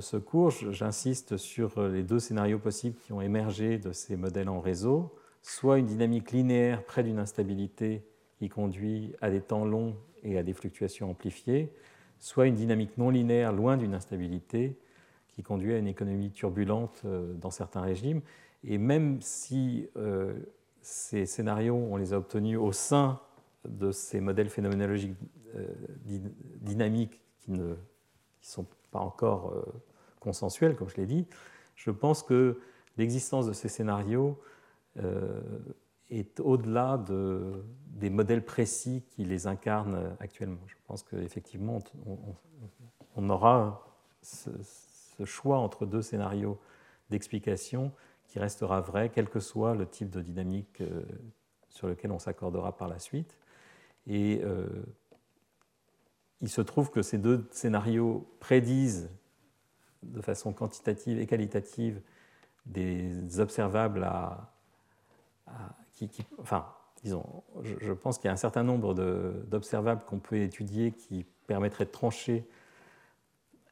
ce cours, j'insiste sur les deux scénarios possibles qui ont émergé de ces modèles en réseau, soit une dynamique linéaire près d'une instabilité qui conduit à des temps longs et à des fluctuations amplifiées, soit une dynamique non linéaire loin d'une instabilité qui conduit à une économie turbulente euh, dans certains régimes. Et même si euh, ces scénarios, on les a obtenus au sein de ces modèles phénoménologiques dynamiques qui ne sont pas encore consensuelles, comme je l'ai dit, je pense que l'existence de ces scénarios est au-delà de, des modèles précis qui les incarnent actuellement. Je pense qu'effectivement, on, aura ce, choix entre deux scénarios d'explication qui restera vrai, quel que soit le type de dynamique euh, sur lequel on s'accordera par la suite. Et euh, il se trouve que ces deux scénarios prédisent de façon quantitative et qualitative des observables à, enfin, disons, je, pense qu'il y a un certain nombre d'observables qu'on peut étudier qui permettraient de trancher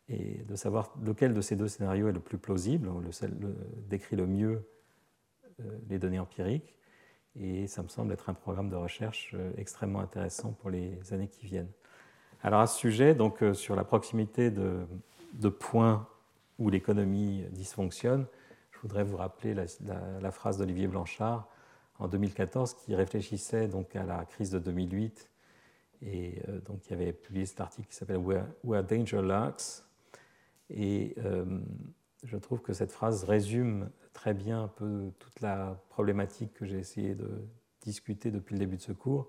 et de savoir lequel de ces deux scénarios est le plus plausible, ou le, décrit le mieux euh, les données empiriques. Et ça me semble être un programme de recherche euh, extrêmement intéressant pour les années qui viennent. Alors à ce sujet, donc, euh, sur la proximité de, points où l'économie dysfonctionne, je voudrais vous rappeler la, phrase d'Olivier Blanchard en 2014 qui réfléchissait donc à la crise de 2008 et donc il avait publié cet article qui s'appelle Where, Danger Lurks et euh, je trouve que cette phrase résume très bien un peu toute la problématique que j'ai essayé de discuter depuis le début de ce cours.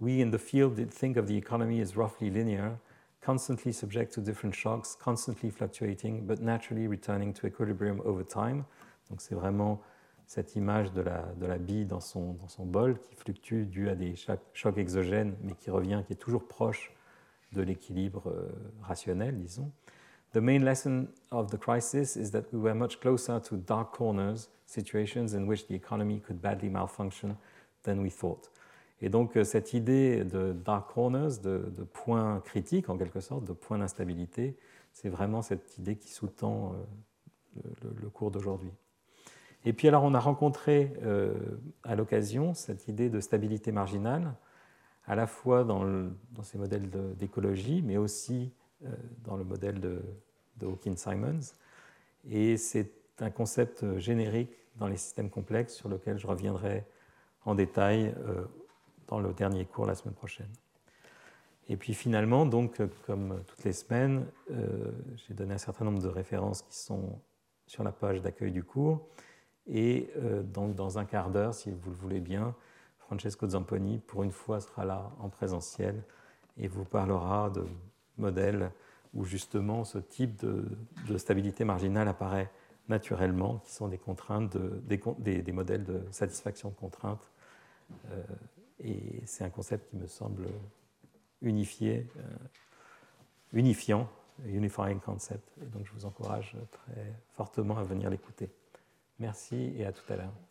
We in the field think of the economy as roughly linear, constantly subject to different shocks, constantly fluctuating, but naturally returning to equilibrium over time. Donc c'est vraiment cette image de la, de la bille dans son, dans son, bol qui fluctue dû à des chocs exogènes, mais qui revient, qui est toujours proche de l'équilibre euh, rationnel, disons. The main lesson of the crisis is that we were much closer to dark corners, situations in which the economy could badly malfunction than we thought. Et donc euh, cette idée de dark corners, de, points critiques en quelque sorte, de points d'instabilité, c'est vraiment cette idée qui sous-tend euh, le cours d'aujourd'hui. Et puis alors on a rencontré euh, à l'occasion cette idée de stabilité marginale, à la fois dans, ces modèles d'écologie, mais aussi dans le modèle de, de Hawkins-Simons. Et c'est un concept générique dans les systèmes complexes sur lequel je reviendrai en détail euh, dans le dernier cours la semaine prochaine. Et puis finalement, donc, comme toutes les semaines, j'ai donné un certain nombre de références qui sont sur la page d'accueil du cours. Et euh, donc, dans un quart d'heure, si vous le voulez bien, Francesco Zamponi, pour une fois, sera là en présentiel et vous parlera de modèles où justement ce type de, stabilité marginale apparaît naturellement, qui sont des contraintes, des, modèles de satisfaction de contraintes. Euh, et c'est un concept qui me semble unifié, euh, unifiant, unifying concept. Et donc je vous encourage très fortement à venir l'écouter. Merci et à tout à l'heure.